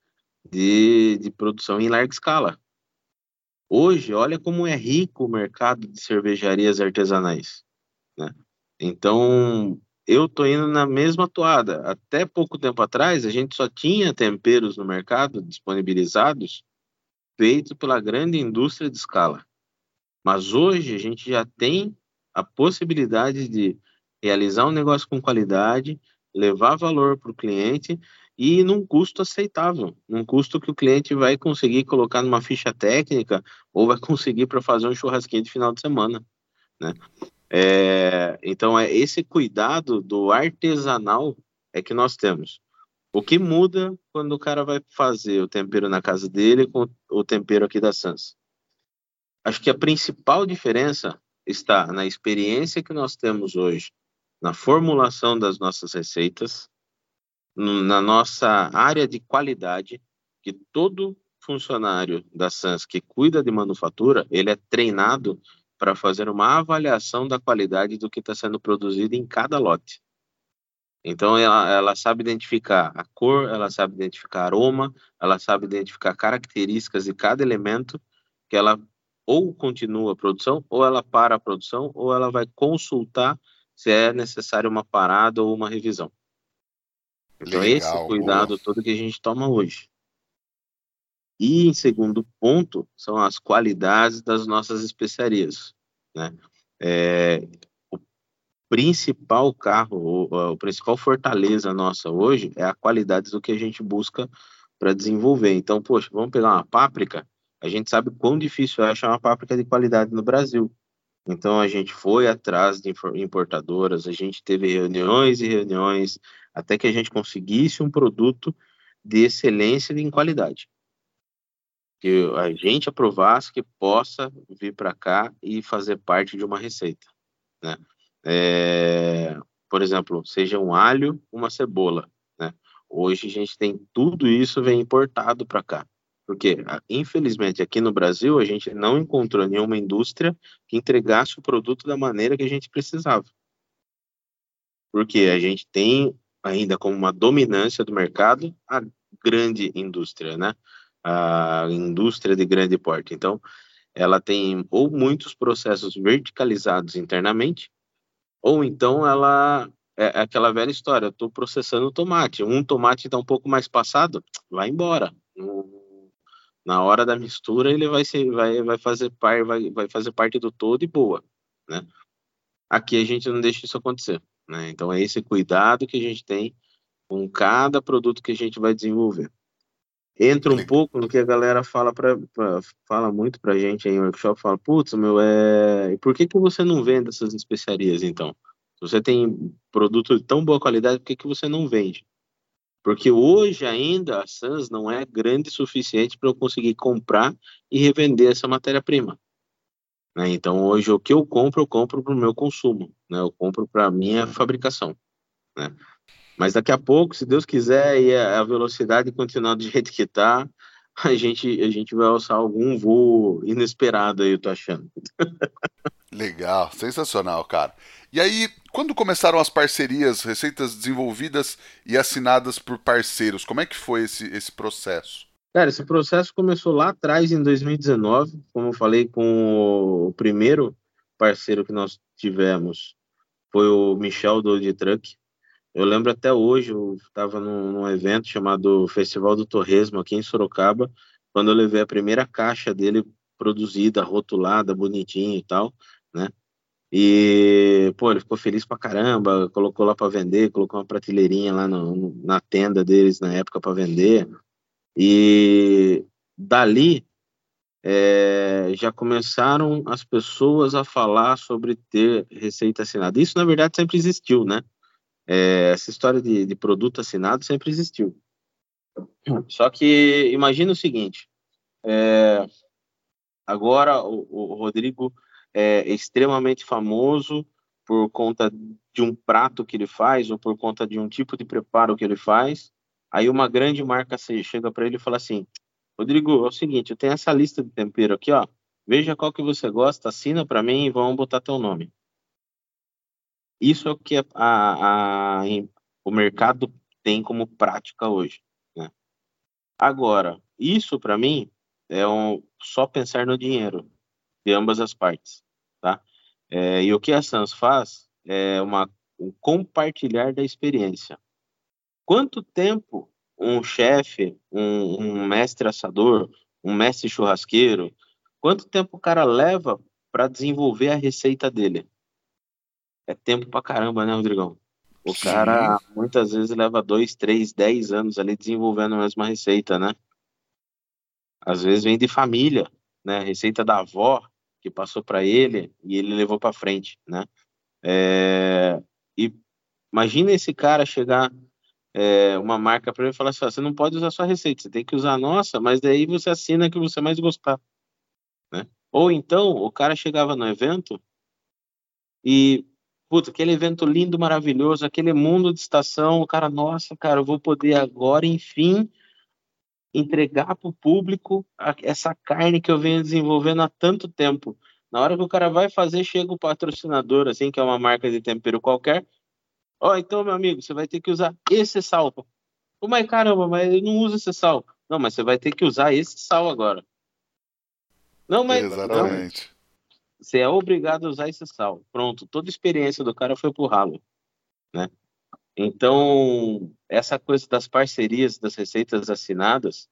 de, de produção em larga escala. Hoje, olha como é rico o mercado de cervejarias artesanais. Né? Então, eu tô indo na mesma toada. Até pouco tempo atrás, a gente só tinha temperos no mercado disponibilizados feitos pela grande indústria de escala. Mas hoje a gente já tem a possibilidade de realizar um negócio com qualidade, levar valor para o cliente e num custo aceitável, num custo que o cliente vai conseguir colocar numa ficha técnica ou vai conseguir para fazer um churrasquinho de final de semana, né? É, então é esse cuidado do artesanal é que nós temos. O que muda quando o cara vai fazer o tempero na casa dele com o tempero aqui da Sans? Acho que a principal diferença está na experiência que nós temos hoje na formulação das nossas receitas, na nossa área de qualidade, que todo funcionário da SANS que cuida de manufatura, ele é treinado para fazer uma avaliação da qualidade do que está sendo produzido em cada lote. Então, ela, ela sabe identificar a cor, ela sabe identificar aroma, ela sabe identificar características de cada elemento que ela ou continua a produção, ou ela para a produção, ou ela vai consultar se é necessário uma parada ou uma revisão. Então, Legal, esse cuidado boa. todo que a gente toma hoje. E, em segundo ponto, são as qualidades das nossas especiarias. Né? É, principal carro, o, o principal fortaleza nossa hoje é a qualidade do que a gente busca para desenvolver. Então, poxa, vamos pegar uma páprica, a gente sabe quão difícil é achar uma páprica de qualidade no Brasil. Então a gente foi atrás de importadoras, a gente teve reuniões e reuniões até que a gente conseguisse um produto de excelência e em qualidade. Que a gente aprovasse que possa vir para cá e fazer parte de uma receita. Né? É, por exemplo, seja um alho, uma cebola. Né? Hoje a gente tem tudo isso vem importado para cá. Porque, infelizmente, aqui no Brasil, a gente não encontrou nenhuma indústria que entregasse o produto da maneira que a gente precisava. Porque a gente tem ainda como uma dominância do mercado a grande indústria, né? A indústria de grande porte. Então, ela tem ou muitos processos verticalizados internamente, ou então ela é, é aquela velha história, eu estou processando tomate, um tomate está um pouco mais passado, vai embora, na hora da mistura ele vai ser, vai, vai fazer par, vai, vai fazer parte do todo e boa, né? Aqui a gente não deixa isso acontecer, né? Então é esse cuidado que a gente tem com cada produto que a gente vai desenvolver. Entra um pouco no que a galera fala para fala muito pra gente em workshop, fala, putz, meu, é, por que que você não vende essas especiarias então? Se você tem produto de tão boa qualidade, por que que você não vende? Porque hoje ainda a Sans não é grande o suficiente para eu conseguir comprar e revender essa matéria-prima. Né? Então hoje o que eu compro, eu compro para o meu consumo, né? eu compro para a minha fabricação. Né? Mas daqui a pouco, se Deus quiser e a velocidade continuar do jeito que está, a gente, a gente vai alçar algum voo inesperado aí, eu tô achando. Legal, sensacional, cara. E aí, quando começaram as parcerias, receitas desenvolvidas e assinadas por parceiros, como é que foi esse, esse processo? Cara, esse processo começou lá atrás, em 2019, como eu falei com o primeiro parceiro que nós tivemos, foi o Michel do Old Truck. Eu lembro até hoje, eu estava num, num, evento chamado Festival do Torresmo, aqui em Sorocaba, quando eu levei a primeira caixa dele produzida, rotulada, bonitinha e tal, né? E, pô, ele ficou feliz pra caramba, colocou lá para vender, colocou uma prateleirinha lá no, na tenda deles na época para vender. E dali é, já começaram as pessoas a falar sobre ter receita assinada. Isso, na verdade, sempre existiu, né? É, essa história de, de produto assinado sempre existiu. Só que imagina o seguinte: é, agora o, o, Rodrigo é extremamente famoso por conta de um prato que ele faz ou por conta de um tipo de preparo que ele faz. Aí uma grande marca chega para ele e fala assim: Rodrigo, é o seguinte, eu tenho essa lista de tempero aqui, ó. Veja qual que você gosta, assina para mim e vamos botar teu nome. Isso é o que a, a, a, o mercado tem como prática hoje. Né? Agora, isso para mim é um, só pensar no dinheiro de ambas as partes. Tá? É, e o que a Sans faz é uma, um compartilhar da experiência. Quanto tempo um chefe, um, um mestre assador, um mestre churrasqueiro, quanto tempo o cara leva para desenvolver a receita dele? É tempo pra caramba, né, Rodrigão? O Sim. cara muitas vezes leva dois, três, dez anos ali desenvolvendo a mesma receita, né? Às vezes vem de família, né? Receita da avó que passou para ele e ele levou para frente, né? É... E imagina esse cara chegar é, uma marca para ele e falar assim: você não pode usar sua receita, você tem que usar a nossa, mas daí você assina que você mais gostar, né? Ou então o cara chegava no evento e Puta, aquele evento lindo, maravilhoso, aquele mundo de estação, o cara, nossa, cara, eu vou poder agora, enfim, entregar para o público essa carne que eu venho desenvolvendo há tanto tempo. Na hora que o cara vai fazer, chega o patrocinador, assim, que é uma marca de tempero qualquer. Ó, oh, então, meu amigo, você vai ter que usar esse sal. Pô, mas caramba, mas eu não uso esse sal. Não, mas você vai ter que usar esse sal agora. Não, mas. Exatamente. Não, você é obrigado a usar esse sal. Pronto, toda a experiência do cara foi pro ralo, né? Então, essa coisa das parcerias, das receitas assinadas,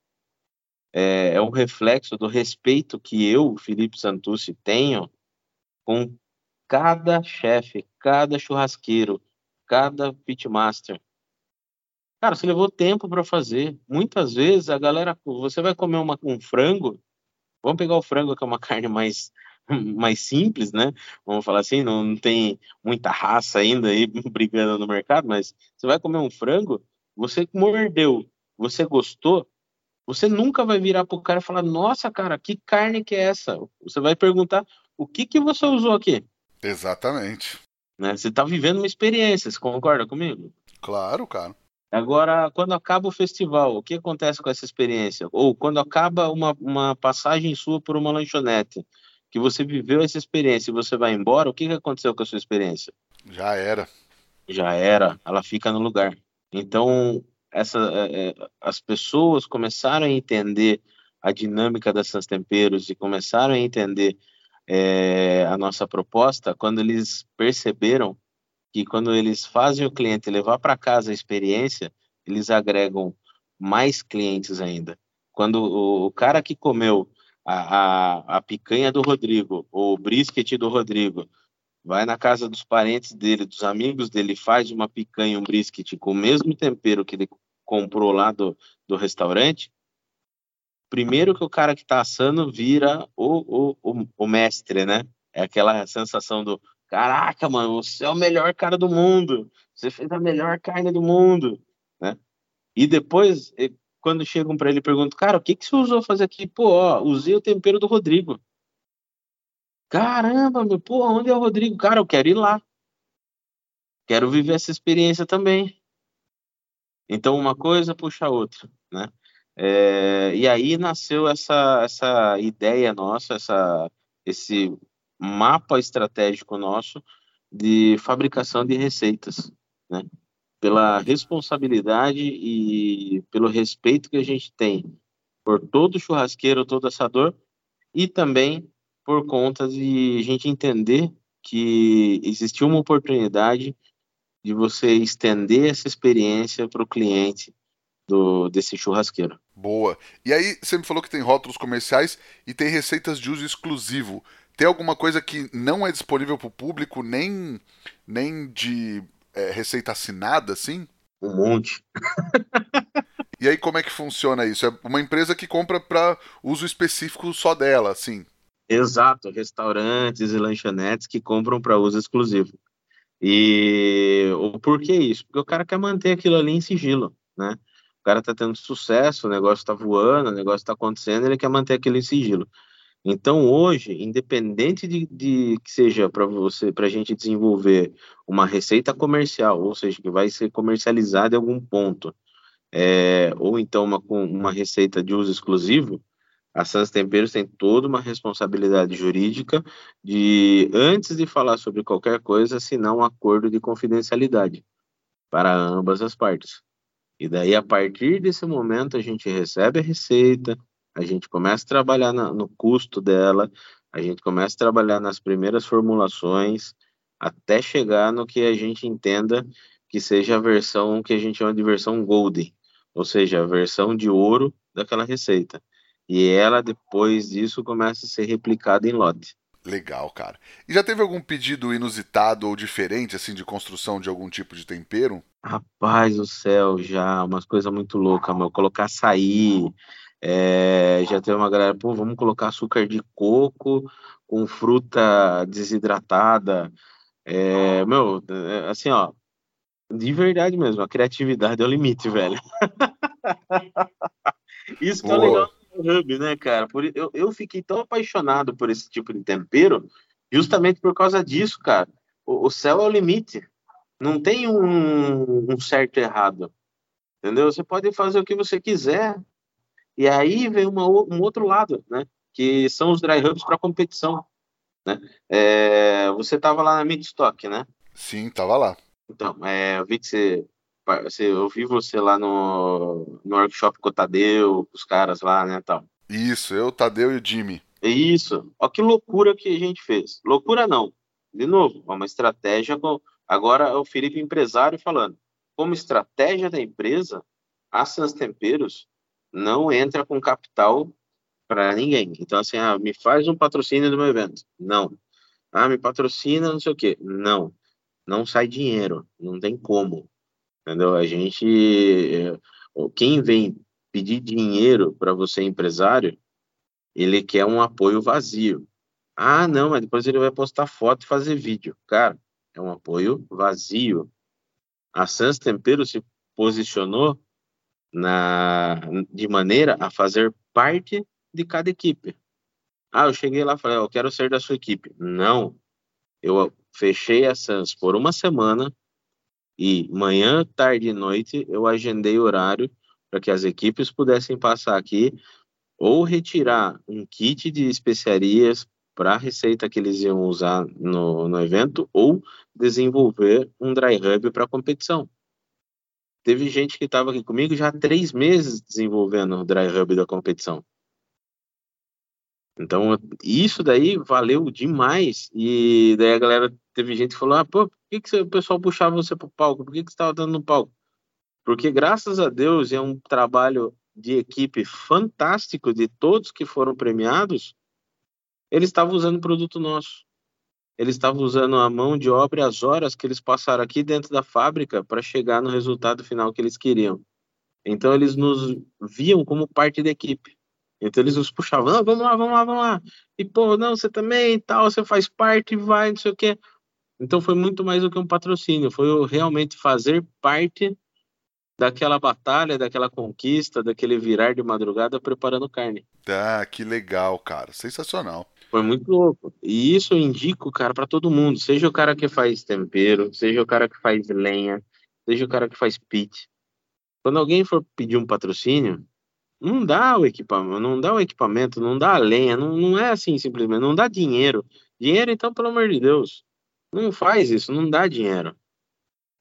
é, é um reflexo do respeito que eu, Felipe Santucci, tenho com cada chefe, cada churrasqueiro, cada pitmaster. Cara, você levou tempo para fazer. Muitas vezes a galera, você vai comer uma, um frango, vamos pegar o frango que é uma carne mais mais simples, né? Vamos falar assim, não, não tem muita raça ainda aí brigando no mercado, mas você vai comer um frango, você mordeu, você gostou, você nunca vai virar pro cara e falar, nossa, cara, que carne que é essa? Você vai perguntar, o que que você usou aqui? Exatamente. Né? Você está vivendo uma experiência, você concorda comigo? Claro, cara. Agora, quando acaba o festival, o que acontece com essa experiência? Ou quando acaba uma, uma passagem sua por uma lanchonete, que você viveu essa experiência e você vai embora, o que, que aconteceu com a sua experiência? Já era. Já era, ela fica no lugar. Então, essa, é, é as pessoas começaram a entender a dinâmica dessas temperos e começaram a entender é, a nossa proposta quando eles perceberam que quando eles fazem o cliente levar para casa a experiência, eles agregam mais clientes ainda. Quando o, o cara que comeu a, a, a picanha do Rodrigo, ou o brisket do Rodrigo, vai na casa dos parentes dele, dos amigos dele, faz uma picanha, um brisket com o mesmo tempero que ele comprou lá do, do restaurante, primeiro que o cara que está assando vira o, o, o, o, mestre, né? É aquela sensação do caraca, mano, você é o melhor cara do mundo, você fez a melhor carne do mundo, né? E depois quando chegam para ele e perguntam, cara, o que, que você usou fazer aqui? Pô, ó, usei o tempero do Rodrigo. Caramba, meu, pô, onde é o Rodrigo? Cara, eu quero ir lá. Quero viver essa experiência também. Então, uma coisa puxa a outra, né? É, e aí nasceu essa, essa ideia nossa, essa, esse mapa estratégico nosso de fabricação de receitas, né? Pela responsabilidade e pelo respeito que a gente tem por todo churrasqueiro, todo assador, e também por conta de a gente entender que existiu uma oportunidade de você estender essa experiência para o cliente do, desse churrasqueiro. Boa. E aí, você me falou que tem rótulos comerciais e tem receitas de uso exclusivo. Tem alguma coisa que não é disponível para o público, nem, nem de é, receita assinada, assim? Um monte. e aí, como é que funciona isso? É uma empresa que compra para uso específico só dela, assim? Exato, restaurantes e lanchonetes que compram para uso exclusivo. E o porquê isso? Porque o cara quer manter aquilo ali em sigilo, né? O cara tá tendo sucesso, o negócio tá voando, o negócio tá acontecendo, ele quer manter aquilo em sigilo. Então, hoje, independente de, de que seja para você, para a gente desenvolver uma receita comercial, ou seja, que vai ser comercializada em algum ponto, é, ou então uma, uma receita de uso exclusivo, a Sans Temperos tem toda uma responsabilidade jurídica de, antes de falar sobre qualquer coisa, assinar um acordo de confidencialidade para ambas as partes. E daí, a partir desse momento, a gente recebe a receita, a gente começa a trabalhar na, no custo dela, a gente começa a trabalhar nas primeiras formulações, até chegar no que a gente entenda que seja a versão que a gente chama de versão Golden, ou seja, a versão de ouro daquela receita. E ela, depois disso, começa a ser replicada em lote. Legal, cara. E já teve algum pedido inusitado ou diferente, assim, de construção de algum tipo de tempero? Rapaz do céu, já, umas coisas muito loucas, meu. Colocar açaí, é, já tem uma galera, pô, vamos colocar açúcar de coco com fruta desidratada. É, meu, é, assim, ó, de verdade mesmo, a criatividade é o limite, velho. Isso que é legal do Hub, né, cara? Por, eu, eu fiquei tão apaixonado por esse tipo de tempero, justamente por causa disso, cara. O, o céu é o limite. Não tem um, um certo e errado. Entendeu? Você pode fazer o que você quiser, e aí vem uma, um outro lado, né? Que são os dry hubs para competição. Né? É, você estava lá na Midstock, né? Sim, estava lá. Então, é, eu vi que você, você. Eu vi você lá no, no workshop com o Tadeu, os caras lá, né? Tal. Isso, eu, Tadeu e o Jimmy. Isso. Olha que loucura que a gente fez. Loucura não. De novo, é uma estratégia. Com... Agora é o Felipe empresário falando. Como estratégia da empresa, a Sans Temperos não entra com capital para ninguém. Então, assim, ah, me faz um patrocínio do meu evento. Não. Ah, me patrocina, não sei o quê. Não. Não sai dinheiro. Não tem como. Entendeu? A gente. Eh, quem vem pedir dinheiro para você, empresário, ele quer um apoio vazio. Ah, não, mas depois ele vai postar foto e fazer vídeo. Cara, é um apoio vazio. A Sans Tempero se posicionou na, de maneira a fazer parte de cada equipe. Ah, eu cheguei lá e falei, eu quero ser da sua equipe. Não, eu fechei a Sans por uma semana e manhã, tarde e noite eu agendei horário para que as equipes pudessem passar aqui ou retirar um kit de especiarias para a receita que eles iam usar no, no evento ou desenvolver um dry hub para competição. Teve gente que estava aqui comigo já há três meses desenvolvendo o dry hub da competição. Então, isso daí valeu demais. E daí a galera, teve gente que falou: ah, pô, por que, que o pessoal puxava você para o palco? Por que, que você estava dando no palco? Porque, graças a Deus, é um trabalho de equipe fantástico de todos que foram premiados. Eles estavam usando produto nosso eles estavam usando a mão de obra e as horas que eles passaram aqui dentro da fábrica para chegar no resultado final que eles queriam. Então eles nos viam como parte da equipe. Então eles nos puxavam, ah, vamos lá, vamos lá, vamos lá. E pô, não, você também, tal, você faz parte, vai, não sei o quê. Então foi muito mais do que um patrocínio, foi realmente fazer parte daquela batalha, daquela conquista, daquele virar de madrugada preparando carne. Ah, que legal, cara, sensacional. Foi muito louco. E isso eu indico, cara, para todo mundo. Seja o cara que faz tempero, seja o cara que faz lenha, seja o cara que faz pit. Quando alguém for pedir um patrocínio, não dá o equipamento, não dá o equipamento, não dá a lenha, não, não é assim simplesmente, não dá dinheiro. Dinheiro, então, pelo amor de Deus, não faz isso, não dá dinheiro.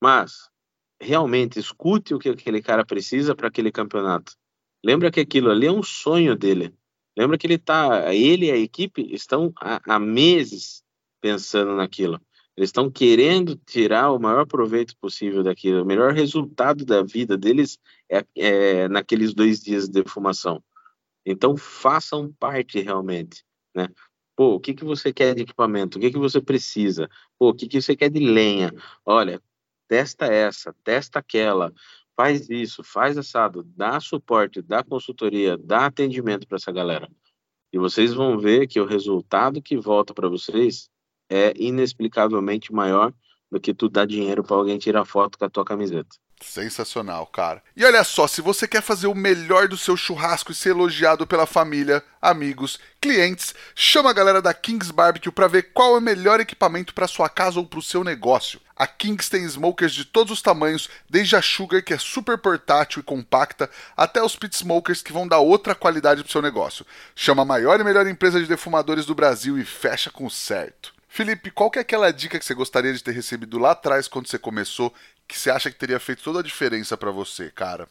Mas, realmente, escute o que aquele cara precisa para aquele campeonato. Lembra que aquilo ali é um sonho dele. Lembra que ele tá, ele e a equipe estão há, há meses pensando naquilo. Eles estão querendo tirar o maior proveito possível daquilo. O melhor resultado da vida deles é, é naqueles dois dias de defumação. Então, façam parte realmente. Né? Pô, o que, que você quer de equipamento? O que, que você precisa? Pô, o que, que você quer de lenha? Olha, testa essa, testa aquela, faz isso, faz assado, dá suporte, dá consultoria, dá atendimento para essa galera. E vocês vão ver que o resultado que volta para vocês é inexplicavelmente maior do que tu dar dinheiro para alguém tirar foto com a tua camiseta. Sensacional, cara. E olha só, se você quer fazer o melhor do seu churrasco e ser elogiado pela família, amigos, clientes, chama a galera da Kings Barbecue para ver qual é o melhor equipamento para sua casa ou para o seu negócio. A Kings tem smokers de todos os tamanhos, desde a Sugar, que é super portátil e compacta, até os pit smokers que vão dar outra qualidade para o seu negócio. Chama a maior e melhor empresa de defumadores do Brasil e fecha com certo. Felipe, qual que é aquela dica que você gostaria de ter recebido lá atrás quando você começou, que você acha que teria feito toda a diferença para você, cara?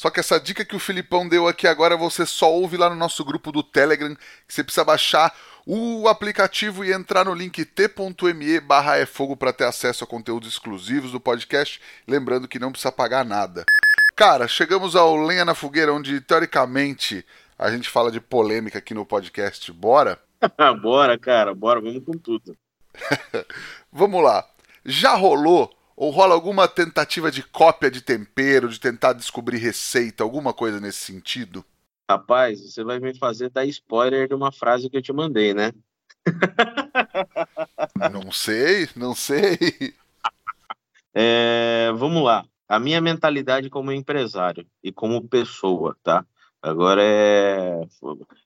Só que essa dica que o Filipão deu aqui agora você só ouve lá no nosso grupo do Telegram, que você precisa baixar o aplicativo e entrar no link t.me barra é fogo para ter acesso a conteúdos exclusivos do podcast, lembrando que não precisa pagar nada. Cara, chegamos ao Lenha na Fogueira, onde teoricamente a gente fala de polêmica aqui no podcast. Bora? bora, cara, bora, vamos com tudo. vamos lá. Já rolou ou rola alguma tentativa de cópia de tempero, de tentar descobrir receita, alguma coisa nesse sentido? Rapaz, você vai me fazer dar spoiler de uma frase que eu te mandei, né? não sei, não sei. É, vamos lá. A minha mentalidade como empresário e como pessoa, tá? Agora é.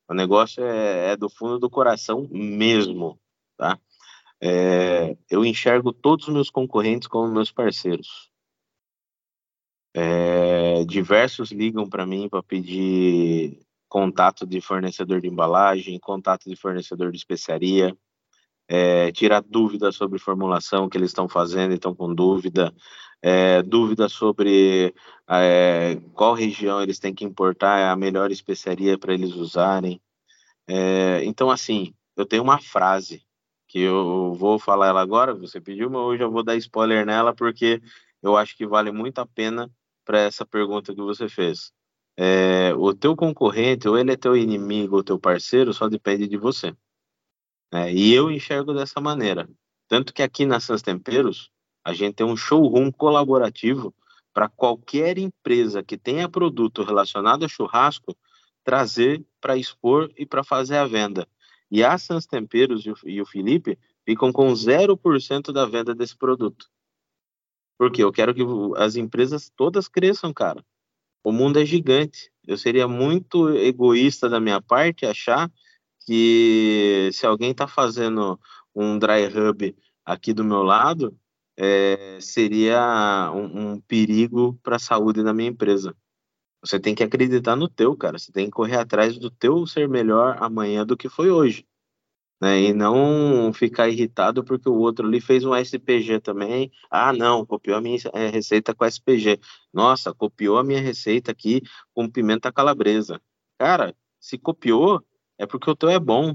O negócio é, é do fundo do coração mesmo, tá? É, eu enxergo todos os meus concorrentes como meus parceiros. É, diversos ligam para mim para pedir contato de fornecedor de embalagem, contato de fornecedor de especiaria, é, tirar dúvidas sobre formulação que eles estão fazendo e estão com dúvida, é, dúvida sobre é, qual região eles têm que importar a melhor especiaria para eles usarem. É, então, assim, eu tenho uma frase que eu vou falar ela agora, você pediu, mas hoje eu vou dar spoiler nela porque eu acho que vale muito a pena para essa pergunta que você fez. É, o teu concorrente, ou ele é teu inimigo ou teu parceiro, só depende de você. É, e eu enxergo dessa maneira. Tanto que aqui na Sans Temperos, a gente tem um showroom colaborativo para qualquer empresa que tenha produto relacionado a churrasco trazer para expor e para fazer a venda. E a Sans Temperos e o, Felipe ficam com 0% da venda desse produto. Porque eu quero que as empresas todas cresçam, cara. O mundo é gigante. Eu seria muito egoísta da minha parte achar que se alguém está fazendo um dry hub aqui do meu lado, é, seria um, um perigo para a saúde da minha empresa. Você tem que acreditar no teu, cara. Você tem que correr atrás do teu ser melhor amanhã do que foi hoje. Né? E não ficar irritado porque o outro ali fez um SPG também. Ah, não, copiou a minha é, receita com SPG. Nossa, copiou a minha receita aqui com pimenta calabresa. Cara, se copiou, é porque o teu é bom.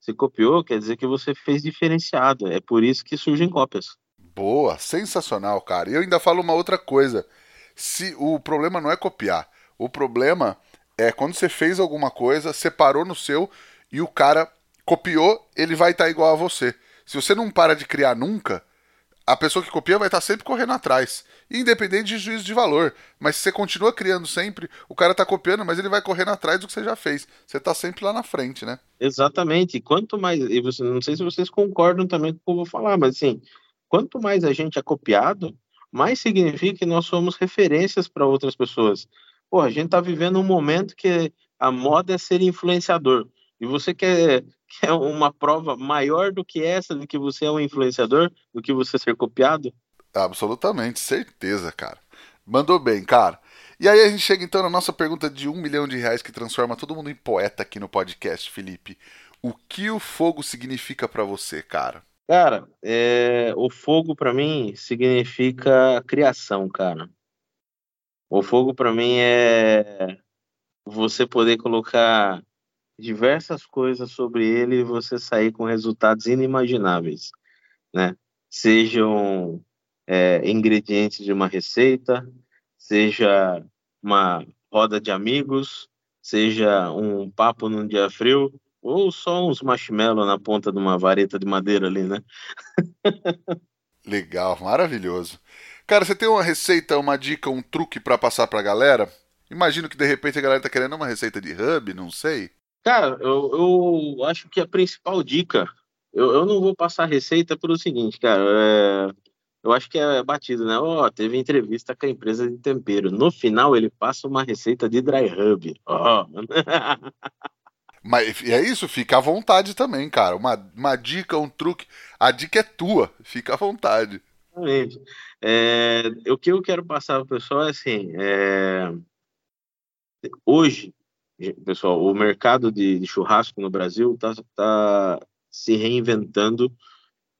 Se copiou, quer dizer que você fez diferenciado. É por isso que surgem cópias. Boa, sensacional, cara. E eu ainda falo uma outra coisa. Se o problema não é copiar, o problema é quando você fez alguma coisa, separou no seu e o cara copiou, ele vai estar tá igual a você. Se você não para de criar nunca, a pessoa que copia vai estar tá sempre correndo atrás, independente de juízo de valor. Mas se você continua criando sempre, o cara está copiando, mas ele vai correndo atrás do que você já fez. Você está sempre lá na frente, né? Exatamente. Quanto mais, e você, não sei se vocês concordam também com o que eu vou falar, mas assim, quanto mais a gente é copiado, mais significa que nós somos referências para outras pessoas. Pô, a gente está vivendo um momento que a moda é ser influenciador. E você quer, quer uma prova maior do que essa, de que você é um influenciador, do que você ser copiado? Absolutamente, certeza, cara. Mandou bem, cara. E aí a gente chega então na nossa pergunta de um milhão de reais que transforma todo mundo em poeta aqui no podcast, Felipe. O que o fogo significa para você, cara? Cara, é... o fogo para mim significa criação, cara. O fogo para mim é você poder colocar diversas coisas sobre ele e você sair com resultados inimagináveis, né? Sejam é, ingredientes de uma receita, seja uma roda de amigos, seja um papo num dia frio, Ou só uns marshmallow na ponta de uma vareta de madeira ali, né? Legal, maravilhoso. Cara, você tem uma receita, uma dica, um truque para passar pra galera? Imagino que de repente a galera tá querendo uma receita de hub, não sei. Cara, eu, eu acho que a principal dica, eu, eu não vou passar receita pelo seguinte, cara, é, eu acho que é batido, né? Ó, oh, teve entrevista com a empresa de tempero. No final ele passa uma receita de dry rub. Ó. Oh. Mas é isso, fica à vontade também, cara. Uma, uma dica, um truque. A dica é tua, fica à vontade. Exatamente. É, o que eu quero passar para o pessoal é assim: é, hoje, pessoal, o mercado de, de churrasco no Brasil está tá se reinventando.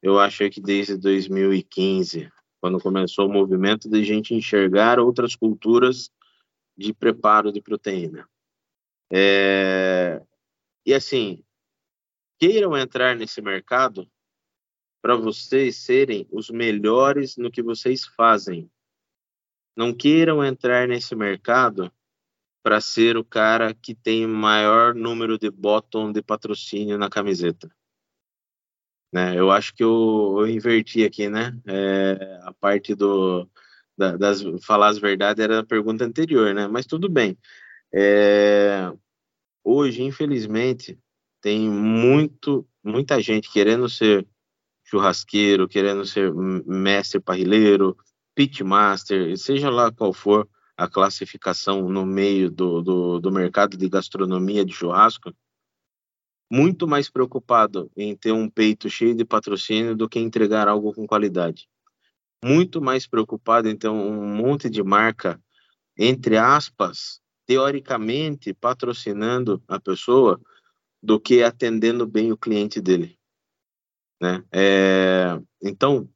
Eu acho que desde 2015, quando começou o movimento de gente enxergar outras culturas de preparo de proteína. É, e assim, queiram entrar nesse mercado para vocês serem os melhores no que vocês fazem. Não queiram entrar nesse mercado para ser o cara que tem maior número de bottom de patrocínio na camiseta. Né? Eu acho que eu, eu inverti aqui, né? É, a parte do da, das falar as verdades era a pergunta anterior, né? Mas tudo bem. É, hoje, infelizmente, tem muito, muita gente querendo ser churrasqueiro, querendo ser mestre parrilheiro, pitmaster, seja lá qual for a classificação no meio do, do, do mercado de gastronomia de churrasco, muito mais preocupado em ter um peito cheio de patrocínio do que entregar algo com qualidade. Muito mais preocupado em ter um monte de marca, entre aspas, teoricamente patrocinando a pessoa do que atendendo bem o cliente dele. Né? É, então,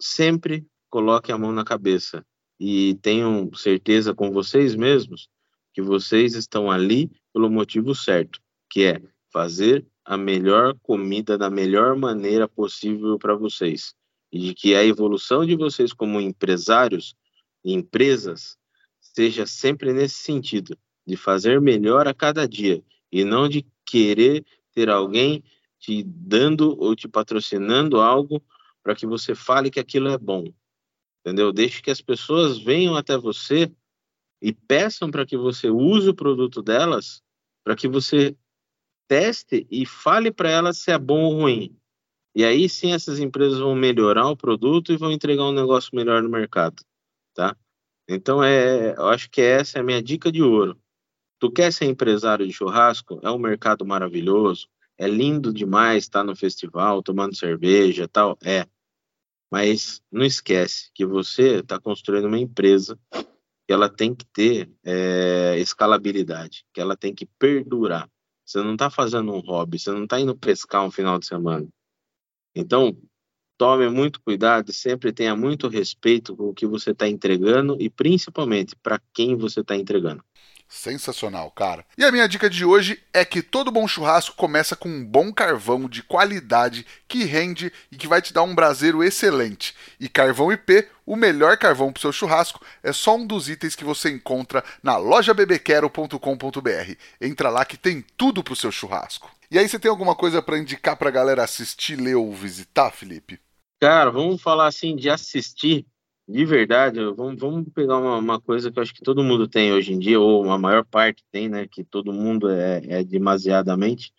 sempre coloque a mão na cabeça e tenham certeza com vocês mesmos que vocês estão ali pelo motivo certo, que é fazer a melhor comida da melhor maneira possível para vocês. E de que a evolução de vocês como empresários e empresas seja sempre nesse sentido, de fazer melhor a cada dia e não de querer ter alguém te dando ou te patrocinando algo para que você fale que aquilo é bom. Entendeu? Deixe que as pessoas venham até você e peçam para que você use o produto delas, para que você teste e fale para elas se é bom ou ruim. E aí sim essas empresas vão melhorar o produto e vão entregar um negócio melhor no mercado, tá? Então é, eu acho que essa é a minha dica de ouro. Tu quer ser empresário de churrasco? É um mercado maravilhoso, é lindo demais estar no festival, tomando cerveja, tal, é. Mas não esquece que você está construindo uma empresa que ela tem que ter é, escalabilidade, que ela tem que perdurar. Você não está fazendo um hobby, você não está indo pescar um final de semana. Então, tome muito cuidado e sempre tenha muito respeito com o que você está entregando e principalmente para quem você está entregando. Sensacional, cara. E a minha dica de hoje é que todo bom churrasco começa com um bom carvão de qualidade que rende e que vai te dar um braseiro excelente. E carvão IP, o melhor carvão para o seu churrasco, é só um dos itens que você encontra na lojabebequero.com.br. Entra lá que tem tudo para o seu churrasco. E aí, você tem alguma coisa para indicar para a galera assistir, ler ou visitar, Felipe? Cara, vamos falar assim de assistir de verdade, vamos, vamos pegar uma, uma, coisa que eu acho que todo mundo tem hoje em dia, ou a maior parte tem, né? Que todo mundo é, é demasiadamente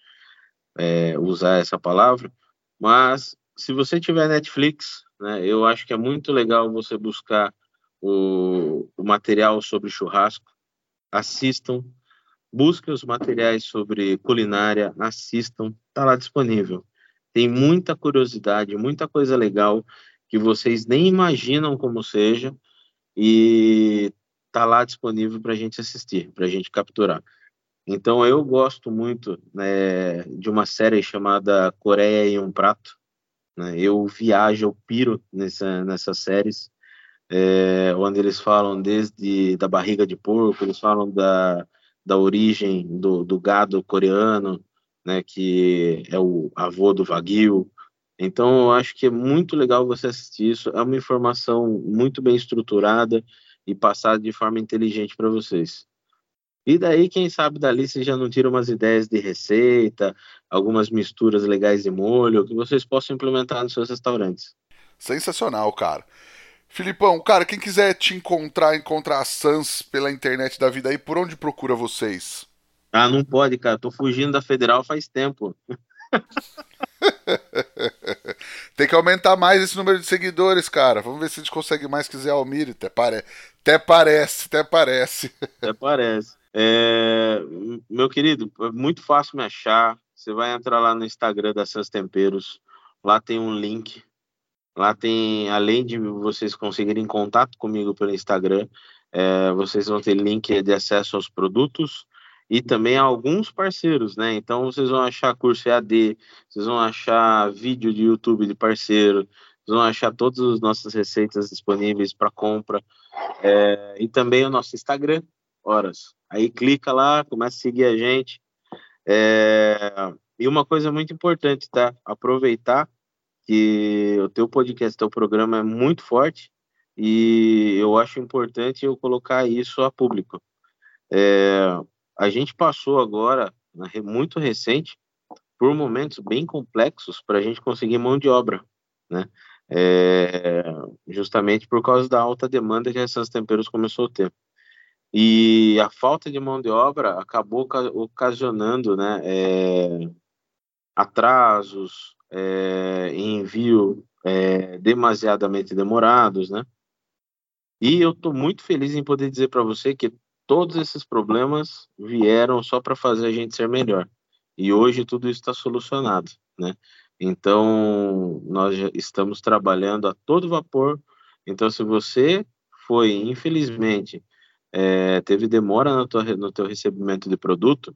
é, usar essa palavra. Mas se você tiver Netflix, né, eu acho que é muito legal você buscar o, o material sobre churrasco. Assistam, busquem os materiais sobre culinária, assistam, tá lá disponível. Tem muita curiosidade, muita coisa legal que vocês nem imaginam como seja e tá lá disponível para a gente assistir, para a gente capturar. Então eu gosto muito né, de uma série chamada Coreia em um Prato. Né? Eu viajo, eu piro nessa, nessas séries, é, onde eles falam desde da barriga de porco, eles falam da, da origem do, do gado coreano, né, que é o avô do Wagyu, então, eu acho que é muito legal você assistir isso. É uma informação muito bem estruturada e passada de forma inteligente para vocês. E daí, quem sabe dali você já não tira umas ideias de receita, algumas misturas legais de molho, que vocês possam implementar nos seus restaurantes. Sensacional, cara. Filipão, cara, quem quiser te encontrar, encontrar a Sans pela internet da vida aí, por onde procura vocês? Ah, não pode, cara. Tô fugindo da federal faz tempo. Tem que aumentar mais esse número de seguidores, cara. Vamos ver se a gente consegue mais que Zé Almir. Até, pare... até parece, até parece. Até parece. É... Meu querido, é muito fácil me achar. Você vai entrar lá no Instagram da Sans Temperos. Lá tem um link. Lá tem, além de vocês conseguirem contato comigo pelo Instagram, é, vocês vão ter link de acesso aos produtos e também alguns parceiros, né? Então vocês vão achar curso EAD, vocês vão achar vídeo de YouTube de parceiro, vocês vão achar todas as nossas receitas disponíveis para compra é, e também o nosso Instagram, horas. Aí clica lá, começa a seguir a gente. É, e uma coisa muito importante, tá? Aproveitar que o teu podcast, teu programa é muito forte e eu acho importante eu colocar isso a público. É, a gente passou agora, muito recente, por momentos bem complexos para a gente conseguir mão de obra, né? É, justamente por causa da alta demanda que essas temperos começou a ter. E a falta de mão de obra acabou ocasionando né, é, atrasos, é, envio é, demasiadamente demorados, né? E eu estou muito feliz em poder dizer para você que todos esses problemas vieram só para fazer a gente ser melhor. E hoje tudo isso está solucionado, né? Então, nós estamos trabalhando a todo vapor. Então, se você foi, infelizmente, é, teve demora no, tua, no teu recebimento de produto,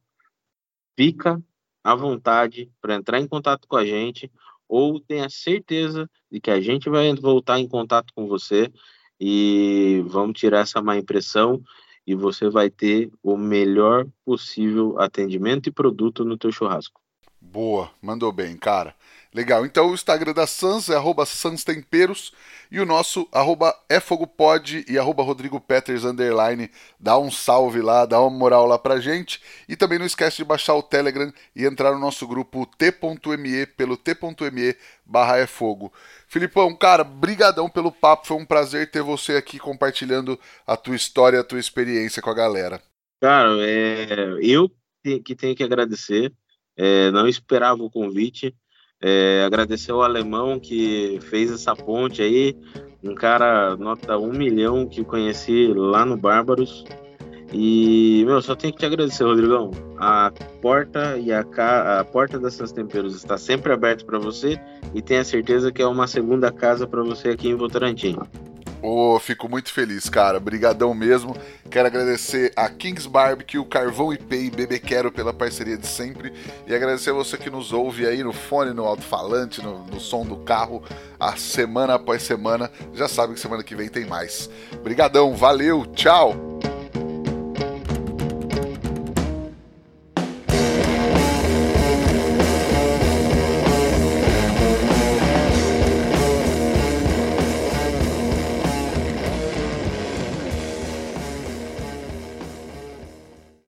fica à vontade para entrar em contato com a gente ou tenha certeza de que a gente vai voltar em contato com você e vamos tirar essa má impressão e você vai ter o melhor possível atendimento e produto no teu churrasco. Boa, mandou bem, cara. Legal, então o Instagram da Sans é arroba sanstemperos e o nosso arroba efogopod e arroba Rodrigo Peters underline. Dá um salve lá, dá uma moral lá pra gente. E também não esquece de baixar o Telegram e entrar no nosso grupo t.me pelo t.me barra é fogo. Filipão, cara, brigadão pelo papo, foi um prazer ter você aqui compartilhando a tua história, a tua experiência com a galera. Cara, é, eu que tenho que agradecer, é, não esperava o convite, é, agradecer ao alemão que fez essa ponte aí, um cara nota um milhão que conheci lá no Bárbaros. E, meu, só tenho que te agradecer, Rodrigão. A porta e a, ca... a porta dessas temperos está sempre aberta para você e tenha certeza que é uma segunda casa para você aqui em Votorantim. Oh, fico muito feliz, cara. Brigadão mesmo. Quero agradecer a Kings Barbecue, Carvão IP e Bebê Quero pela parceria de sempre. E agradecer a você que nos ouve aí no fone, no alto-falante, no, no som do carro, a semana após semana. Já sabe que semana que vem tem mais. Brigadão, valeu, tchau!